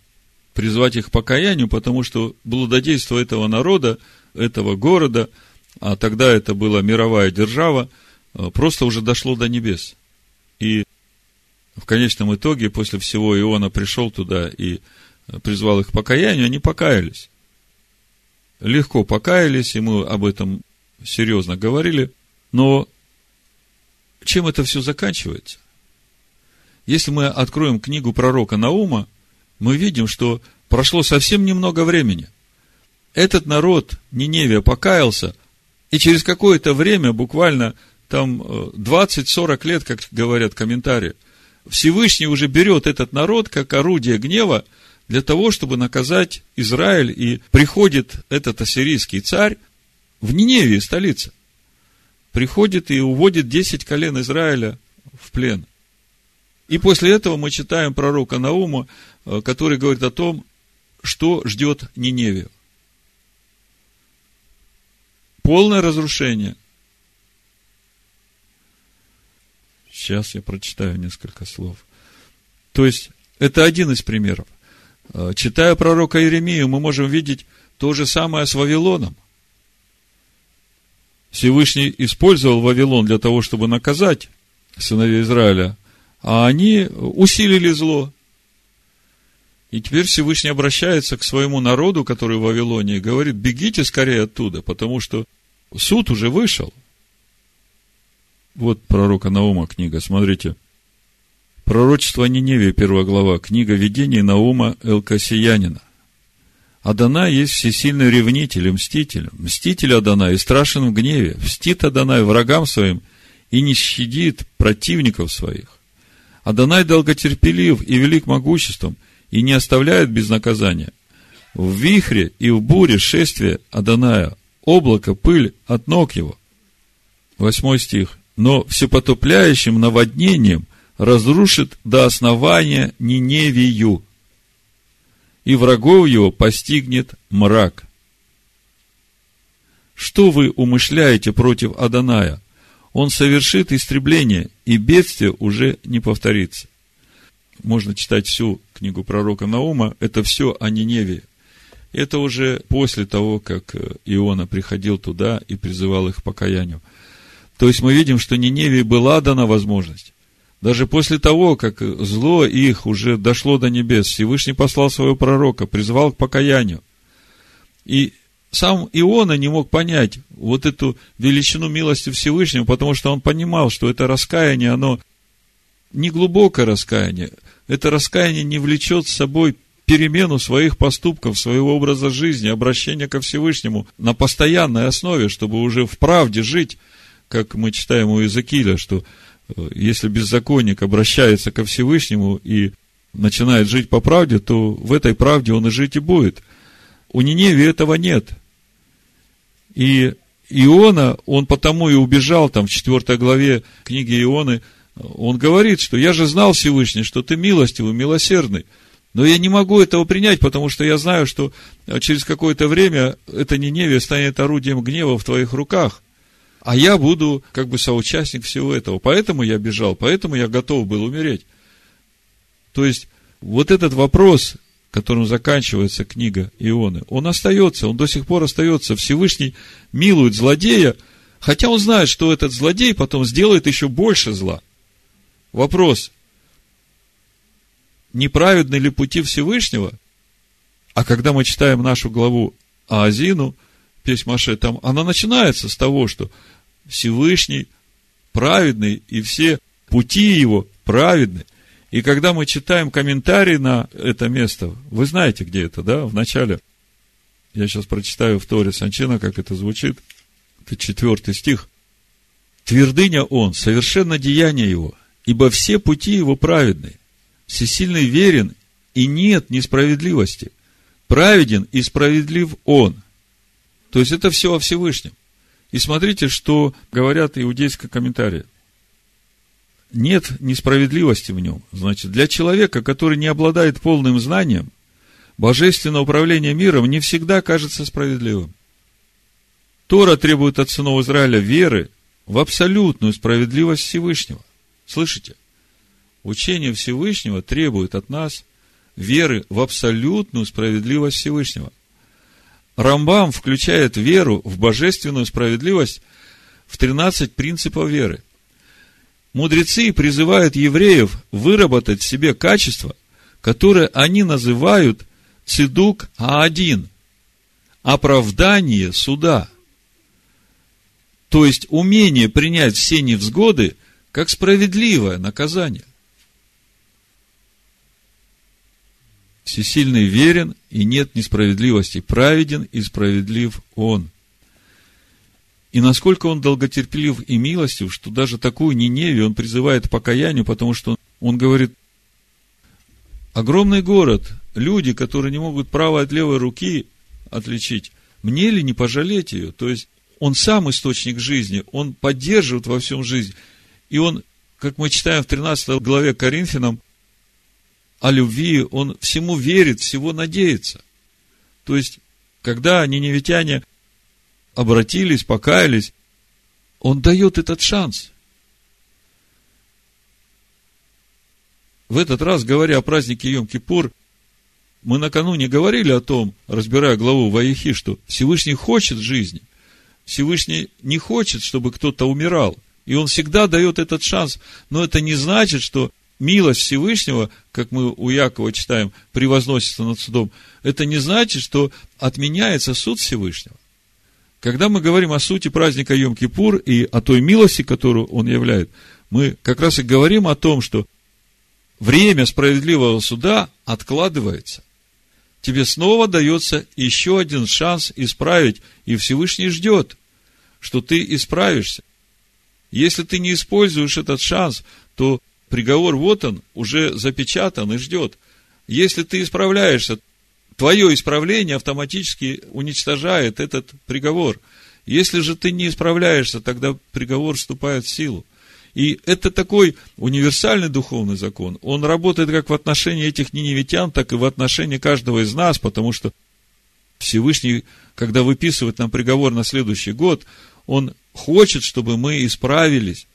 [SPEAKER 1] призвать их к покаянию, потому что блудодейство этого народа, этого города, а тогда это была мировая держава, просто уже дошло до небес. И в конечном итоге, после всего Иона пришел туда и призвал их к покаянию, они покаялись. Легко покаялись, и мы об этом серьезно говорили, но чем это все заканчивается? Если мы откроем книгу пророка Наума, мы видим, что прошло совсем немного времени. Этот народ Ниневия покаялся, и через какое-то время, буквально там 20-40 э, лет, как говорят комментарии, Всевышний уже берет этот народ как орудие гнева для того, чтобы наказать Израиль, и приходит этот ассирийский царь в Ниневии, столице, приходит и уводит 10 колен Израиля в плен. И после этого мы читаем пророка Наума, э, который говорит о том, что ждет Ниневию. Полное разрушение – Сейчас я прочитаю несколько слов. То есть, это один из примеров. А, читая пророка Иеремию, мы можем видеть то же самое с Вавилоном. Всевышний использовал Вавилон для того, чтобы наказать сыновей Израиля, а они усилили зло. И теперь Всевышний обращается к своему народу, который в Вавилоне, и говорит, бегите скорее оттуда, потому что суд уже вышел – вот пророка Наума книга, смотрите. Пророчество Ниневе, первая глава, книга видений Наума Элкасиянина. Адана есть всесильный ревнитель и мститель. Мститель Адана и страшен в гневе. Мстит Адонай врагам своим и не щадит противников своих. Адонай долготерпелив и велик могуществом, и не оставляет без наказания. В вихре и в буре шествие Адоная, облако, пыль от ног его. Восьмой стих но всепотопляющим наводнением разрушит до основания Ниневию, и врагов его постигнет мрак. что вы умышляете против Аданая? Он совершит истребление, и бедствие уже не повторится. Можно читать всю книгу пророка Наума, это все о Ниневии. Это уже после того, как Иона приходил туда и призывал их к покаянию. То есть мы видим, что Ниневии была дана возможность. Даже после того, как зло их уже дошло до небес, Всевышний послал своего пророка, призвал к покаянию. И сам Иона не мог понять вот эту величину милости Всевышнего, потому что он понимал, что это раскаяние, оно не глубокое раскаяние. Это раскаяние не влечет с собой перемену своих поступков, своего образа жизни, обращение ко Всевышнему на постоянной основе, чтобы уже в правде жить, как мы читаем у Иезекииля, что э, если беззаконник обращается ко Всевышнему и начинает жить по правде, то в этой правде он и жить и будет. У Ниневи этого нет. И Иона, он потому и убежал, там в 4 главе книги Ионы, он говорит, что я же знал Всевышний, что ты милостивый, милосердный. Но я не могу этого принять, потому что я знаю, что через какое-то время это Ниневия станет орудием гнева в твоих руках. А я буду как бы соучастник всего этого. Поэтому я бежал, поэтому я готов был умереть. То есть, вот этот вопрос, которым заканчивается книга Ионы, он остается, он до сих пор остается. Всевышний милует злодея, хотя он знает, что этот злодей потом сделает еще больше зла. Вопрос, неправедны ли пути Всевышнего? А когда мы читаем нашу главу Аазину, песнь Маше, там она начинается с того, что Всевышний праведный, и все пути его праведны. И когда мы читаем комментарий на это место, вы знаете, где это, да, в начале, я сейчас прочитаю в Торе Санчина, как это звучит, это четвертый стих. Твердыня он, совершенно деяние его, ибо все пути его праведны. Всесильный верен, и нет несправедливости. Праведен и справедлив он. То есть это все о Всевышнем. И смотрите, что говорят иудейские комментарии. Нет несправедливости в нем. Значит, для человека, который не обладает полным знанием, божественное управление миром не всегда кажется справедливым. Тора требует от сынов Израиля веры в абсолютную справедливость Всевышнего. Слышите? Учение Всевышнего требует от нас веры в абсолютную справедливость Всевышнего. Рамбам включает веру в божественную справедливость в 13 принципов веры. Мудрецы призывают евреев выработать в себе качества, которые они называют цидук А1, оправдание суда. То есть умение принять все невзгоды как справедливое наказание. Всесильный верен, и нет несправедливости. Праведен и справедлив Он. И насколько он долготерпелив и милостив, что даже такую Ниневию он призывает к покаянию, потому что он говорит, огромный город, люди, которые не могут правой от левой руки отличить, мне ли не пожалеть ее? То есть, он сам источник жизни, он поддерживает во всем жизнь. И он, как мы читаем в 13 главе Коринфянам, о любви, он всему верит, всего надеется. То есть, когда ниневитяне обратились, покаялись, он дает этот шанс. В этот раз, говоря о празднике Йом-Кипур, мы накануне говорили о том, разбирая главу Ваихи, что Всевышний хочет жизни. Всевышний не хочет, чтобы кто-то умирал. И он всегда дает этот шанс. Но это не значит, что милость Всевышнего, как мы у Якова читаем, превозносится над судом, это не значит, что отменяется суд Всевышнего. Когда мы говорим о сути праздника Йом-Кипур и о той милости, которую он являет, мы как раз и говорим о том, что время справедливого суда откладывается. Тебе снова дается еще один шанс исправить, и Всевышний ждет, что ты исправишься. Если ты не используешь этот шанс, то приговор вот он, уже запечатан и ждет. Если ты исправляешься, твое исправление автоматически уничтожает этот приговор. Если же ты не исправляешься, тогда приговор вступает в силу. И это такой универсальный духовный закон. Он работает как в отношении этих ниневитян, так и в отношении каждого из нас, потому что Всевышний, когда выписывает нам приговор на следующий год, он хочет, чтобы мы исправились.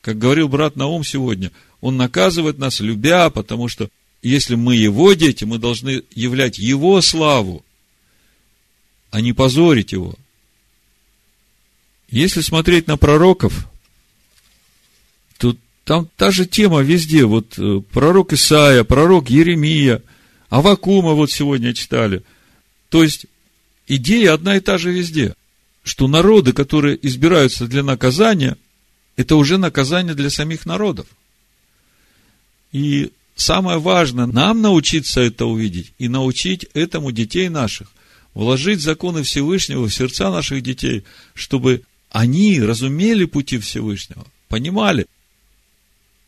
[SPEAKER 1] Как говорил брат Наум сегодня, он наказывает нас, любя, потому что если мы его дети, мы должны являть его славу, а не позорить его. Если смотреть на пророков, то там та же тема везде. Вот э, пророк Исаия, пророк Еремия, Авакума вот сегодня читали. То есть, идея одна и та же везде. Что народы, которые избираются для наказания, это уже наказание для самих народов. И самое важное, нам научиться это увидеть и научить этому детей наших, вложить законы Всевышнего в сердца наших детей, чтобы они разумели пути Всевышнего, понимали,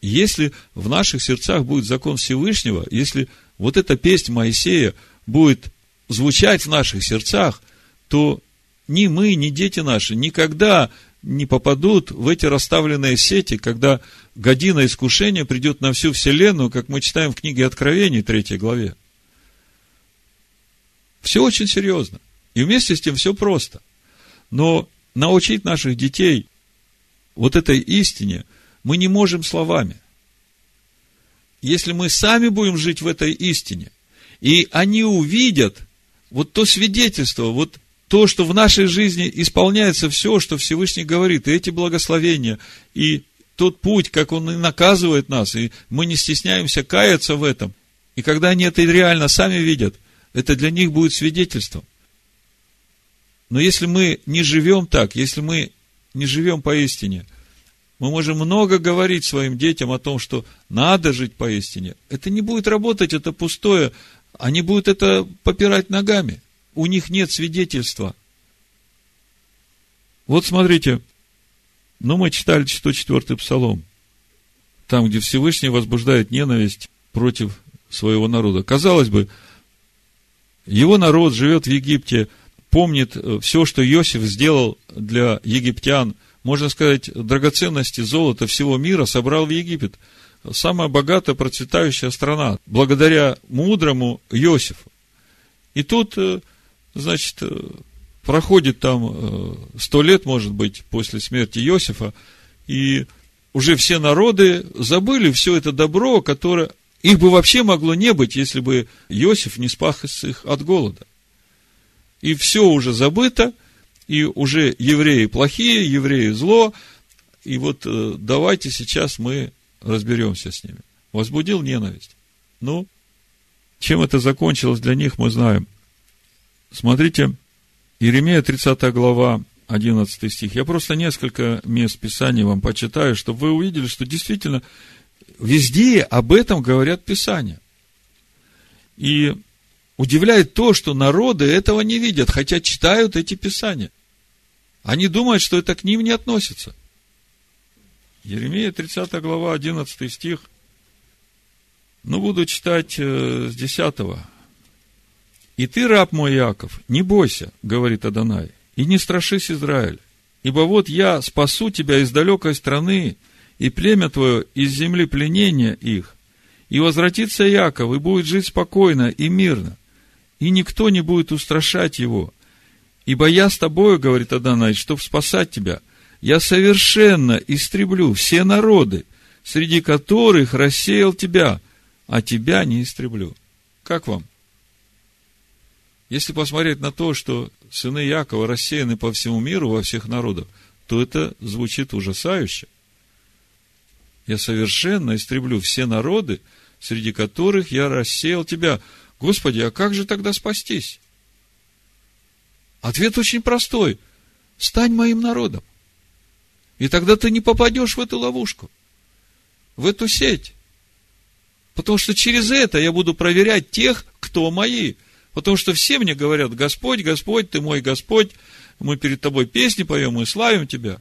[SPEAKER 1] если в наших сердцах будет закон Всевышнего, если вот эта песнь Моисея будет звучать в наших сердцах, то ни мы, ни дети наши никогда не попадут в эти расставленные сети, когда година искушения придет на всю Вселенную, как мы читаем в книге Откровений, 3 главе. Все очень серьезно. И вместе с тем все просто. Но научить наших детей вот этой истине мы не можем словами. Если мы сами будем жить в этой истине, и они увидят вот то свидетельство, вот то, что в нашей жизни исполняется все, что Всевышний говорит, и эти благословения, и тот путь, как Он и наказывает нас, и мы не стесняемся каяться в этом. И когда они это реально сами видят, это для них будет свидетельством. Но если мы не живем так, если мы не живем поистине, мы можем много говорить своим детям о том, что надо жить поистине. Это не будет работать, это пустое. Они будут это попирать ногами у них нет свидетельства. Вот смотрите, ну, мы читали 104-й псалом, там, где Всевышний возбуждает ненависть против своего народа. Казалось бы, его народ живет в Египте, помнит э, все, что Иосиф сделал для египтян, можно сказать, драгоценности золота всего мира собрал в Египет. Самая богатая, процветающая страна, благодаря мудрому Иосифу. И тут э, значит, э, проходит там э, сто лет, может быть, после смерти Иосифа, и уже все народы забыли все это добро, которое их бы вообще могло не быть, если бы Иосиф не спас их от голода. И все уже забыто, и уже евреи плохие, евреи зло, и вот э, давайте сейчас мы разберемся с ними. Возбудил ненависть. Ну, чем это закончилось для них, мы знаем. Смотрите, Иеремия 30 глава, 11 стих. Я просто несколько мест Писания вам почитаю, чтобы вы увидели, что действительно везде об этом говорят Писания. И удивляет то, что народы этого не видят, хотя читают эти Писания. Они думают, что это к ним не относится. Еремия 30 глава, 11 стих. Ну, буду читать э, с 10. И ты, раб мой Яков, не бойся, говорит Адонай, и не страшись Израиль, ибо вот я спасу тебя из далекой страны, и племя твое из земли пленения их, и возвратится Яков, и будет жить спокойно и мирно, и никто не будет устрашать его. Ибо я с тобою, говорит Адонай, чтоб спасать тебя, я совершенно истреблю все народы, среди которых рассеял тебя, а тебя не истреблю. Как вам? Если посмотреть на то, что сыны Якова рассеяны по всему миру, во всех народах, то это звучит ужасающе. Я совершенно истреблю все народы, среди которых я рассеял тебя. Господи, а как же тогда спастись? Ответ очень простой. Стань моим народом. И тогда ты не попадешь в эту ловушку, в эту сеть. Потому что через это я буду проверять тех, кто мои. Потому что все мне говорят, Господь, Господь, ты мой Господь, мы перед тобой песни поем, мы славим тебя.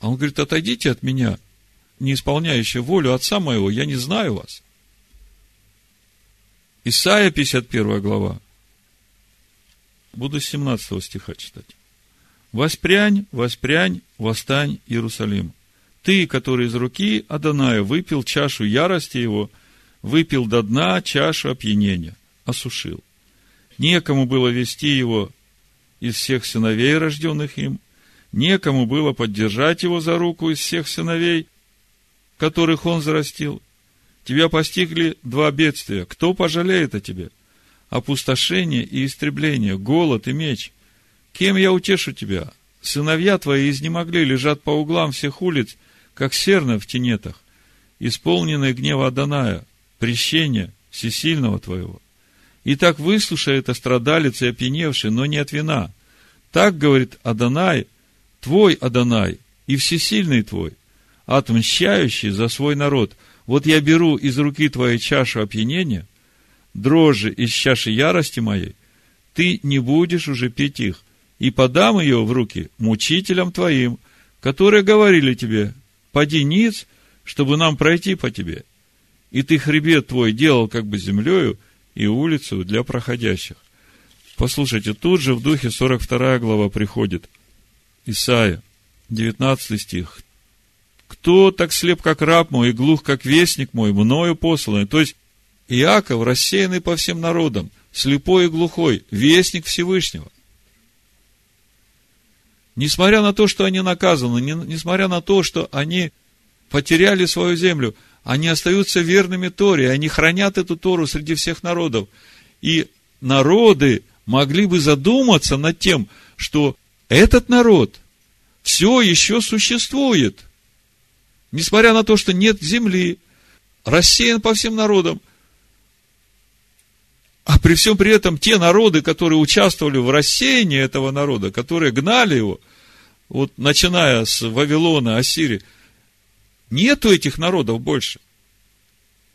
[SPEAKER 1] А он говорит, отойдите от меня, не исполняющие волю Отца моего, я не знаю вас. Исайя, 51 глава. Буду с 17 стиха читать. «Воспрянь, воспрянь, восстань, Иерусалим. Ты, который из руки Аданая выпил чашу ярости его, выпил до дна чашу опьянения осушил. некому было вести его из всех сыновей, рожденных им, некому было поддержать его за руку из всех сыновей, которых он зарастил. Тебя постигли два бедствия. Кто пожалеет о тебе? Опустошение и истребление, голод и меч. Кем я утешу тебя? Сыновья твои изнемогли, лежат по углам всех улиц, как серны в тенетах, исполненные гнева Аданая, прещения всесильного твоего. Итак, выслушай это страдалец и опьяневший, но не от вина. Так говорит Адонай, твой Адонай и всесильный твой, отмщающий за свой народ. Вот я беру из руки твоей чашу опьянения, дрожжи из чаши ярости моей, ты не будешь уже пить их, и подам ее в руки мучителям твоим, которые говорили тебе, поди ниц, чтобы нам пройти по тебе. И ты хребет твой делал как бы землею, и улицу для проходящих. Послушайте, тут же в духе 42 глава приходит. Исаия, 19 стих. Кто так слеп, как раб мой, и глух, как вестник мой, мною посланный? То есть, Иаков, рассеянный по всем народам, слепой и глухой, вестник Всевышнего. Несмотря на то, что они наказаны, несмотря на то, что они потеряли свою землю, они остаются верными Торе, они хранят эту Тору среди всех народов. И народы могли бы задуматься над тем, что этот народ все еще существует. Несмотря на то, что нет земли, рассеян по всем народам. А при всем при этом те народы, которые участвовали в рассеянии этого народа, которые гнали его, вот начиная с Вавилона, Ассирии, Нету этих народов больше.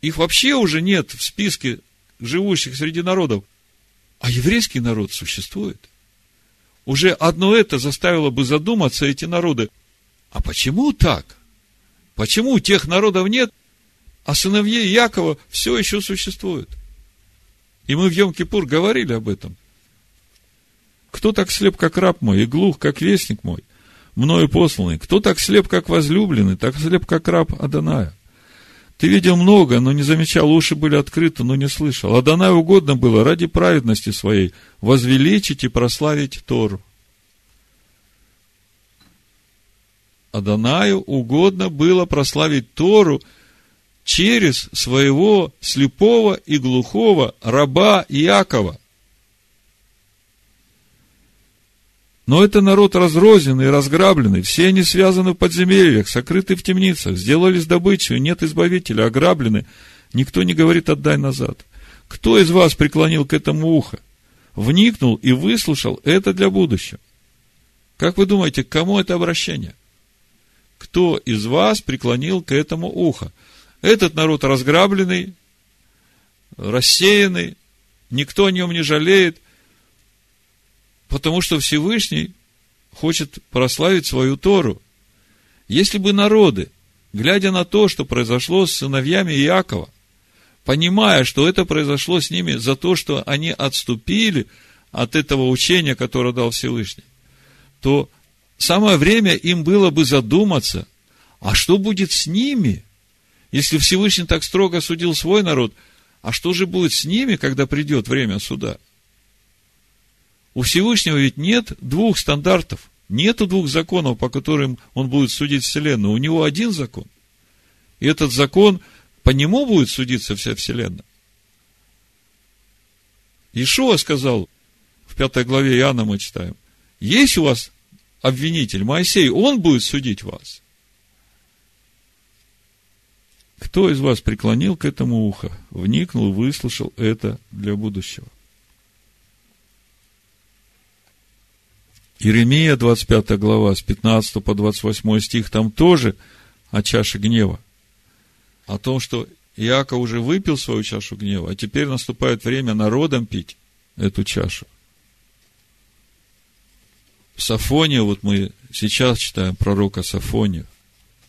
[SPEAKER 1] Их вообще уже нет в списке живущих среди народов. А еврейский народ существует. Уже одно это заставило бы задуматься эти народы. А почему так? Почему тех народов нет, а сыновья Якова все еще существуют? И мы в Йом-Кипур говорили об этом. Кто так слеп, как раб мой, и глух, как вестник мой? Мною посланный. Кто так слеп, как возлюбленный, так слеп, как раб Аданая. Ты видел много, но не замечал, уши были открыты, но не слышал. Адонаю угодно было ради праведности своей возвеличить и прославить Тору. Адонаю угодно было прославить Тору через своего слепого и глухого раба Иакова. Но это народ разрозненный, разграбленный, все они связаны в подземельях, сокрыты в темницах, сделались добычей, нет избавителя, ограблены, никто не говорит «отдай назад». Кто из вас преклонил к этому ухо? Вникнул и выслушал это для будущего. Как вы думаете, к кому это обращение? Кто из вас преклонил к этому ухо? Этот народ разграбленный, рассеянный, никто о нем не жалеет – Потому что Всевышний хочет прославить свою Тору. Если бы народы, глядя на то, что произошло с сыновьями Иакова, понимая, что это произошло с ними за то, что они отступили от этого учения, которое дал Всевышний, то самое время им было бы задуматься, а что будет с ними, если Всевышний так строго судил свой народ, а что же будет с ними, когда придет время суда – у Всевышнего ведь нет двух стандартов, нету двух законов, по которым он будет судить Вселенную. У него один закон. И этот закон, по нему будет судиться вся Вселенная. Ишуа сказал, в пятой главе Иоанна мы читаем, есть у вас обвинитель Моисей, он будет судить вас. Кто из вас преклонил к этому ухо, вникнул, выслушал это для будущего? Иеремия, 25 глава, с 15 по 28 стих, там тоже о чаше гнева. О том, что Иаков уже выпил свою чашу гнева, а теперь наступает время народам пить эту чашу. В вот мы сейчас читаем пророка Сафония,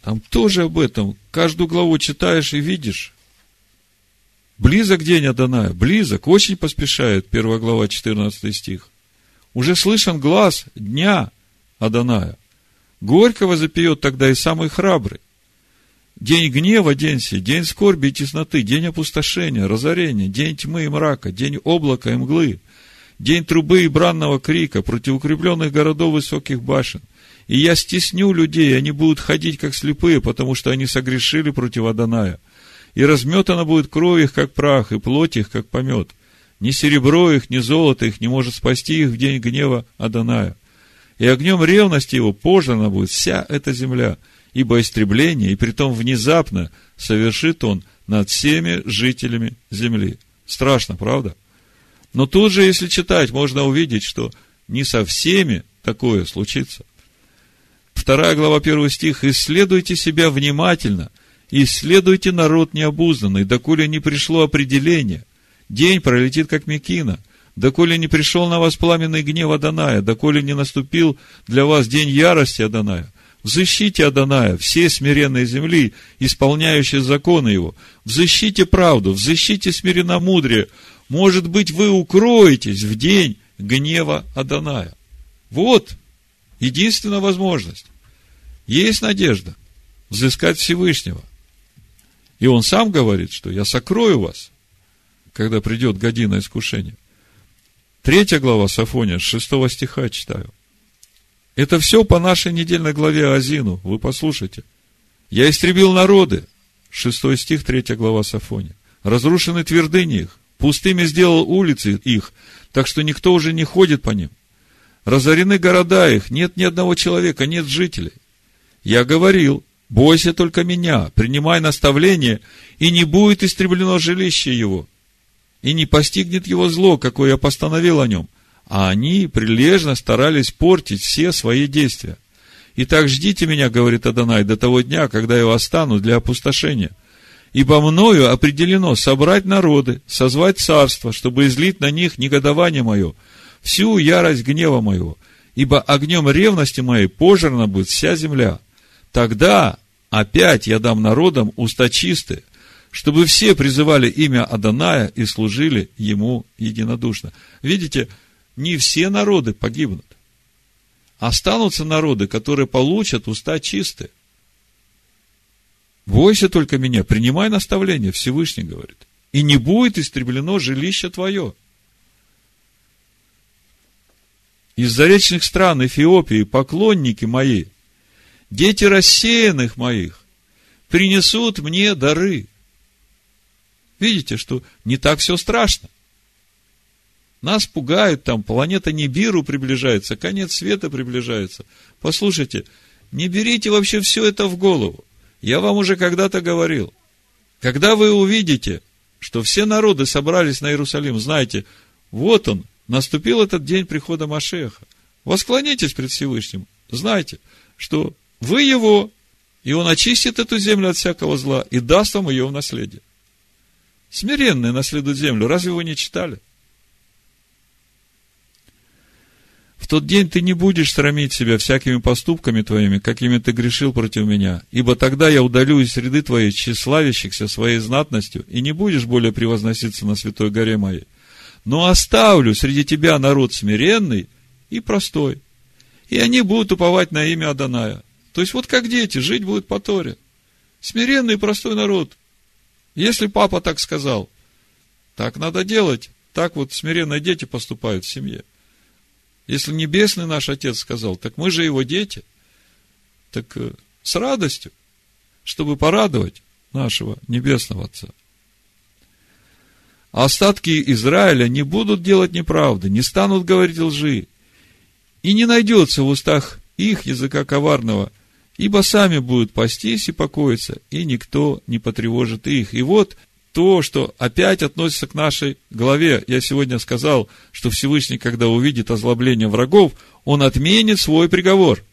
[SPEAKER 1] там тоже об этом. Каждую главу читаешь и видишь. Близок день Аданая, близок, очень поспешает, первая глава, 14 стих уже слышен глаз дня Аданая. Горького запьет тогда и самый храбрый. День гнева, день сей, день скорби и тесноты, день опустошения, разорения, день тьмы и мрака, день облака и мглы, день трубы и бранного крика против укрепленных городов высоких башен. И я стесню людей, они будут ходить как слепые, потому что они согрешили против Аданая. И разметана будет кровь их, как прах, и плоть их, как помет. Ни серебро их, ни золото их не может спасти их в день гнева Аданая. И огнем ревности его пожрана будет вся эта земля, ибо истребление, и притом внезапно, совершит он над всеми жителями земли. Страшно, правда? Но тут же, если читать, можно увидеть, что не со всеми такое случится. Вторая глава, первый стих. «Исследуйте себя внимательно, исследуйте народ необузданный, доколе не пришло определение. День пролетит, как мекина, доколе не пришел на вас пламенный гнев Аданая, доколе не наступил для вас день ярости Аданая. Взыщите Аданая, все смиренные земли, исполняющие законы его. Взыщите правду, взыщите смиренномудрие. Может быть, вы укроетесь в день гнева Аданая. Вот единственная возможность. Есть надежда взыскать Всевышнего. И он сам говорит, что я сокрою вас, когда придет година искушения. Третья глава Сафония, с шестого стиха читаю. Это все по нашей недельной главе Азину. Вы послушайте. Я истребил народы. Шестой стих, третья глава Сафония. Разрушены твердыни их. Пустыми сделал улицы их, так что никто уже не ходит по ним. Разорены города их, нет ни одного человека, нет жителей. Я говорил, бойся только меня, принимай наставление, и не будет истреблено жилище его, и не постигнет его зло, какое я постановил о нем. А они прилежно старались портить все свои действия. Итак, ждите меня, говорит Адонай, до того дня, когда я восстану для опустошения. Ибо мною определено собрать народы, созвать царство, чтобы излить на них негодование мое – всю ярость гнева моего, ибо огнем ревности моей пожрана будет вся земля. Тогда опять я дам народам уста чистые, чтобы все призывали имя Аданая и служили ему единодушно. Видите, не все народы погибнут. Останутся народы, которые получат уста чистые. Бойся только меня, принимай наставление, Всевышний говорит. И не будет истреблено жилище твое. из заречных стран Эфиопии, поклонники мои, дети рассеянных моих, принесут мне дары. Видите, что не так все страшно. Нас пугают там, планета Нибиру приближается, конец света приближается. Послушайте, не берите вообще все это в голову. Я вам уже когда-то говорил. Когда вы увидите, что все народы собрались на Иерусалим, знаете, вот он, наступил этот день прихода Машеха. Восклонитесь пред Всевышним. Знайте, что вы его, и он очистит эту землю от всякого зла и даст вам ее в наследие. Смиренные наследуют землю. Разве вы не читали? В тот день ты не будешь срамить себя всякими поступками твоими, какими ты грешил против меня, ибо тогда я удалю из среды твоей тщеславящихся своей знатностью, и не будешь более превозноситься на святой горе моей но оставлю среди тебя народ смиренный и простой. И они будут уповать на имя Аданая. То есть, вот как дети, жить будут по Торе. Смиренный и простой народ. Если папа так сказал, так надо делать. Так вот смиренные дети поступают в семье. Если небесный наш Отец сказал, так мы же его дети. Так э, с радостью, чтобы порадовать нашего небесного Отца. Остатки Израиля не будут делать неправды, не станут говорить лжи, и не найдется в устах их языка коварного, ибо сами будут пастись и покоиться, и никто не потревожит их. И вот то, что опять относится к нашей главе. Я сегодня сказал, что Всевышний, когда увидит озлобление врагов, он отменит свой приговор.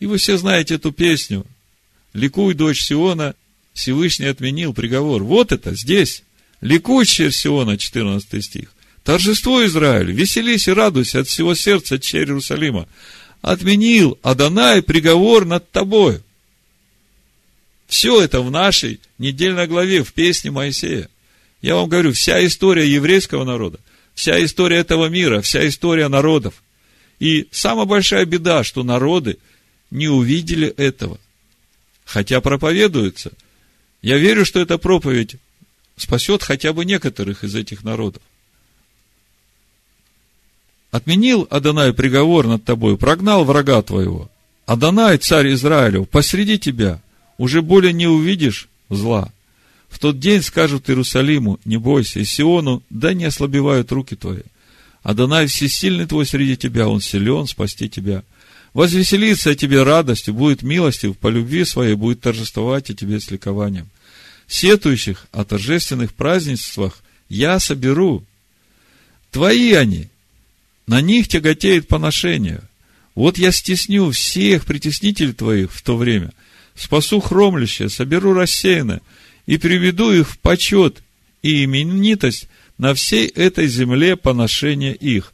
[SPEAKER 1] И вы все знаете эту песню. Ликуй, дочь Сиона, Всевышний отменил приговор. Вот это здесь. Ликуй, Сиона, 14 стих. Торжество Израиль, веселись и радуйся от всего сердца, черь Иерусалима. Отменил Адонай приговор над тобой. Все это в нашей недельной главе, в песне Моисея. Я вам говорю, вся история еврейского народа, вся история этого мира, вся история народов. И самая большая беда, что народы не увидели этого. Хотя проповедуется. Я верю, что эта проповедь спасет хотя бы некоторых из этих народов. Отменил Адонай приговор над тобой, прогнал врага твоего. Адонай, царь Израилев, посреди тебя, уже более не увидишь зла. В тот день скажут Иерусалиму, не бойся, и Сиону, да не ослабевают руки твои. Адонай всесильный твой среди тебя, он силен спасти тебя. Возвеселится о тебе радостью, будет милостив, по любви своей будет торжествовать о тебе с ликованием. Сетующих о торжественных празднествах я соберу. Твои они, на них тяготеет поношение. Вот я стесню всех притеснителей твоих в то время, спасу хромлющее, соберу рассеянное и приведу их в почет и именитость на всей этой земле поношения их.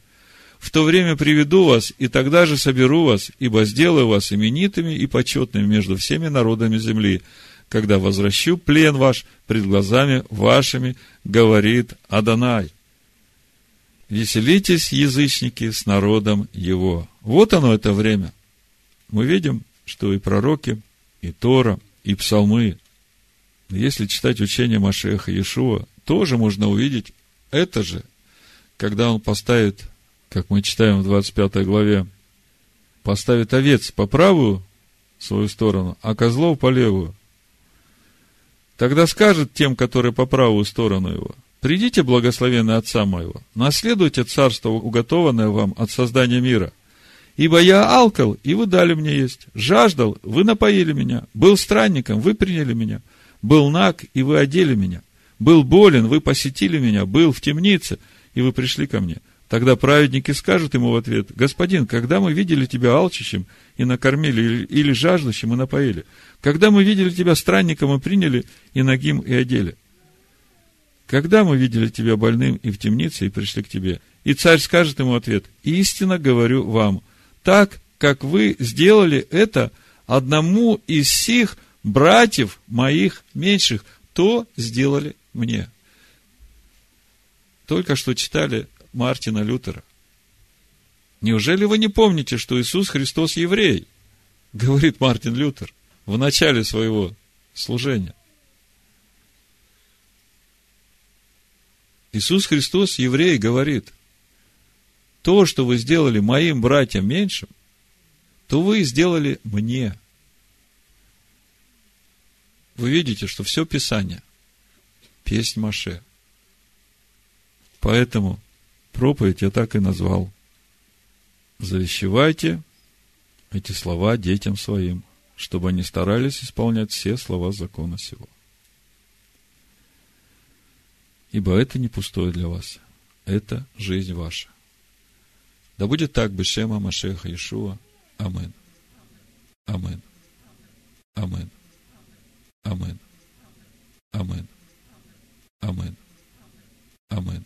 [SPEAKER 1] В то время приведу вас, и тогда же соберу вас, ибо сделаю вас именитыми и почетными между всеми народами земли, когда возвращу плен ваш пред глазами вашими, говорит Адонай. Веселитесь, язычники, с народом его. Вот оно это время. Мы видим, что и пророки, и Тора, и псалмы, если читать учение Машеха Иешуа, тоже можно увидеть это же, когда он поставит, как мы читаем в 25 главе, поставит овец по правую свою сторону, а козлов по левую. Тогда скажет тем, которые по правую сторону его, «Придите, благословенные Отца моего, наследуйте царство, уготованное вам от создания мира. Ибо я алкал, и вы дали мне есть, жаждал, вы напоили меня, был странником, вы приняли меня, был наг, и вы одели меня, был болен, вы посетили меня, был в темнице, и вы пришли ко мне». Тогда праведники скажут ему в ответ, «Господин, когда мы видели тебя алчащим и накормили, или жаждущим и напоили? Когда мы видели тебя странником и приняли, и ногим и одели? Когда мы видели тебя больным и в темнице, и пришли к тебе?» И царь скажет ему ответ, «Истинно говорю вам, так, как вы сделали это одному из сих братьев моих меньших, то сделали мне». Только что читали Мартина Лютера. Неужели вы не помните, что Иисус Христос еврей? Говорит Мартин Лютер в начале своего служения. Иисус Христос, еврей, говорит, то, что вы сделали моим братьям меньшим, то вы сделали мне. Вы видите, что все Писание – песнь Маше. Поэтому проповедь я так и назвал. Завещевайте эти слова детям своим, чтобы они старались исполнять все слова закона сего. Ибо это не пустое для вас, это жизнь ваша. Да будет так, Бешема Машеха Иешуа. Амин. Амин. Амин. Амин. Амин. Амин. Амин.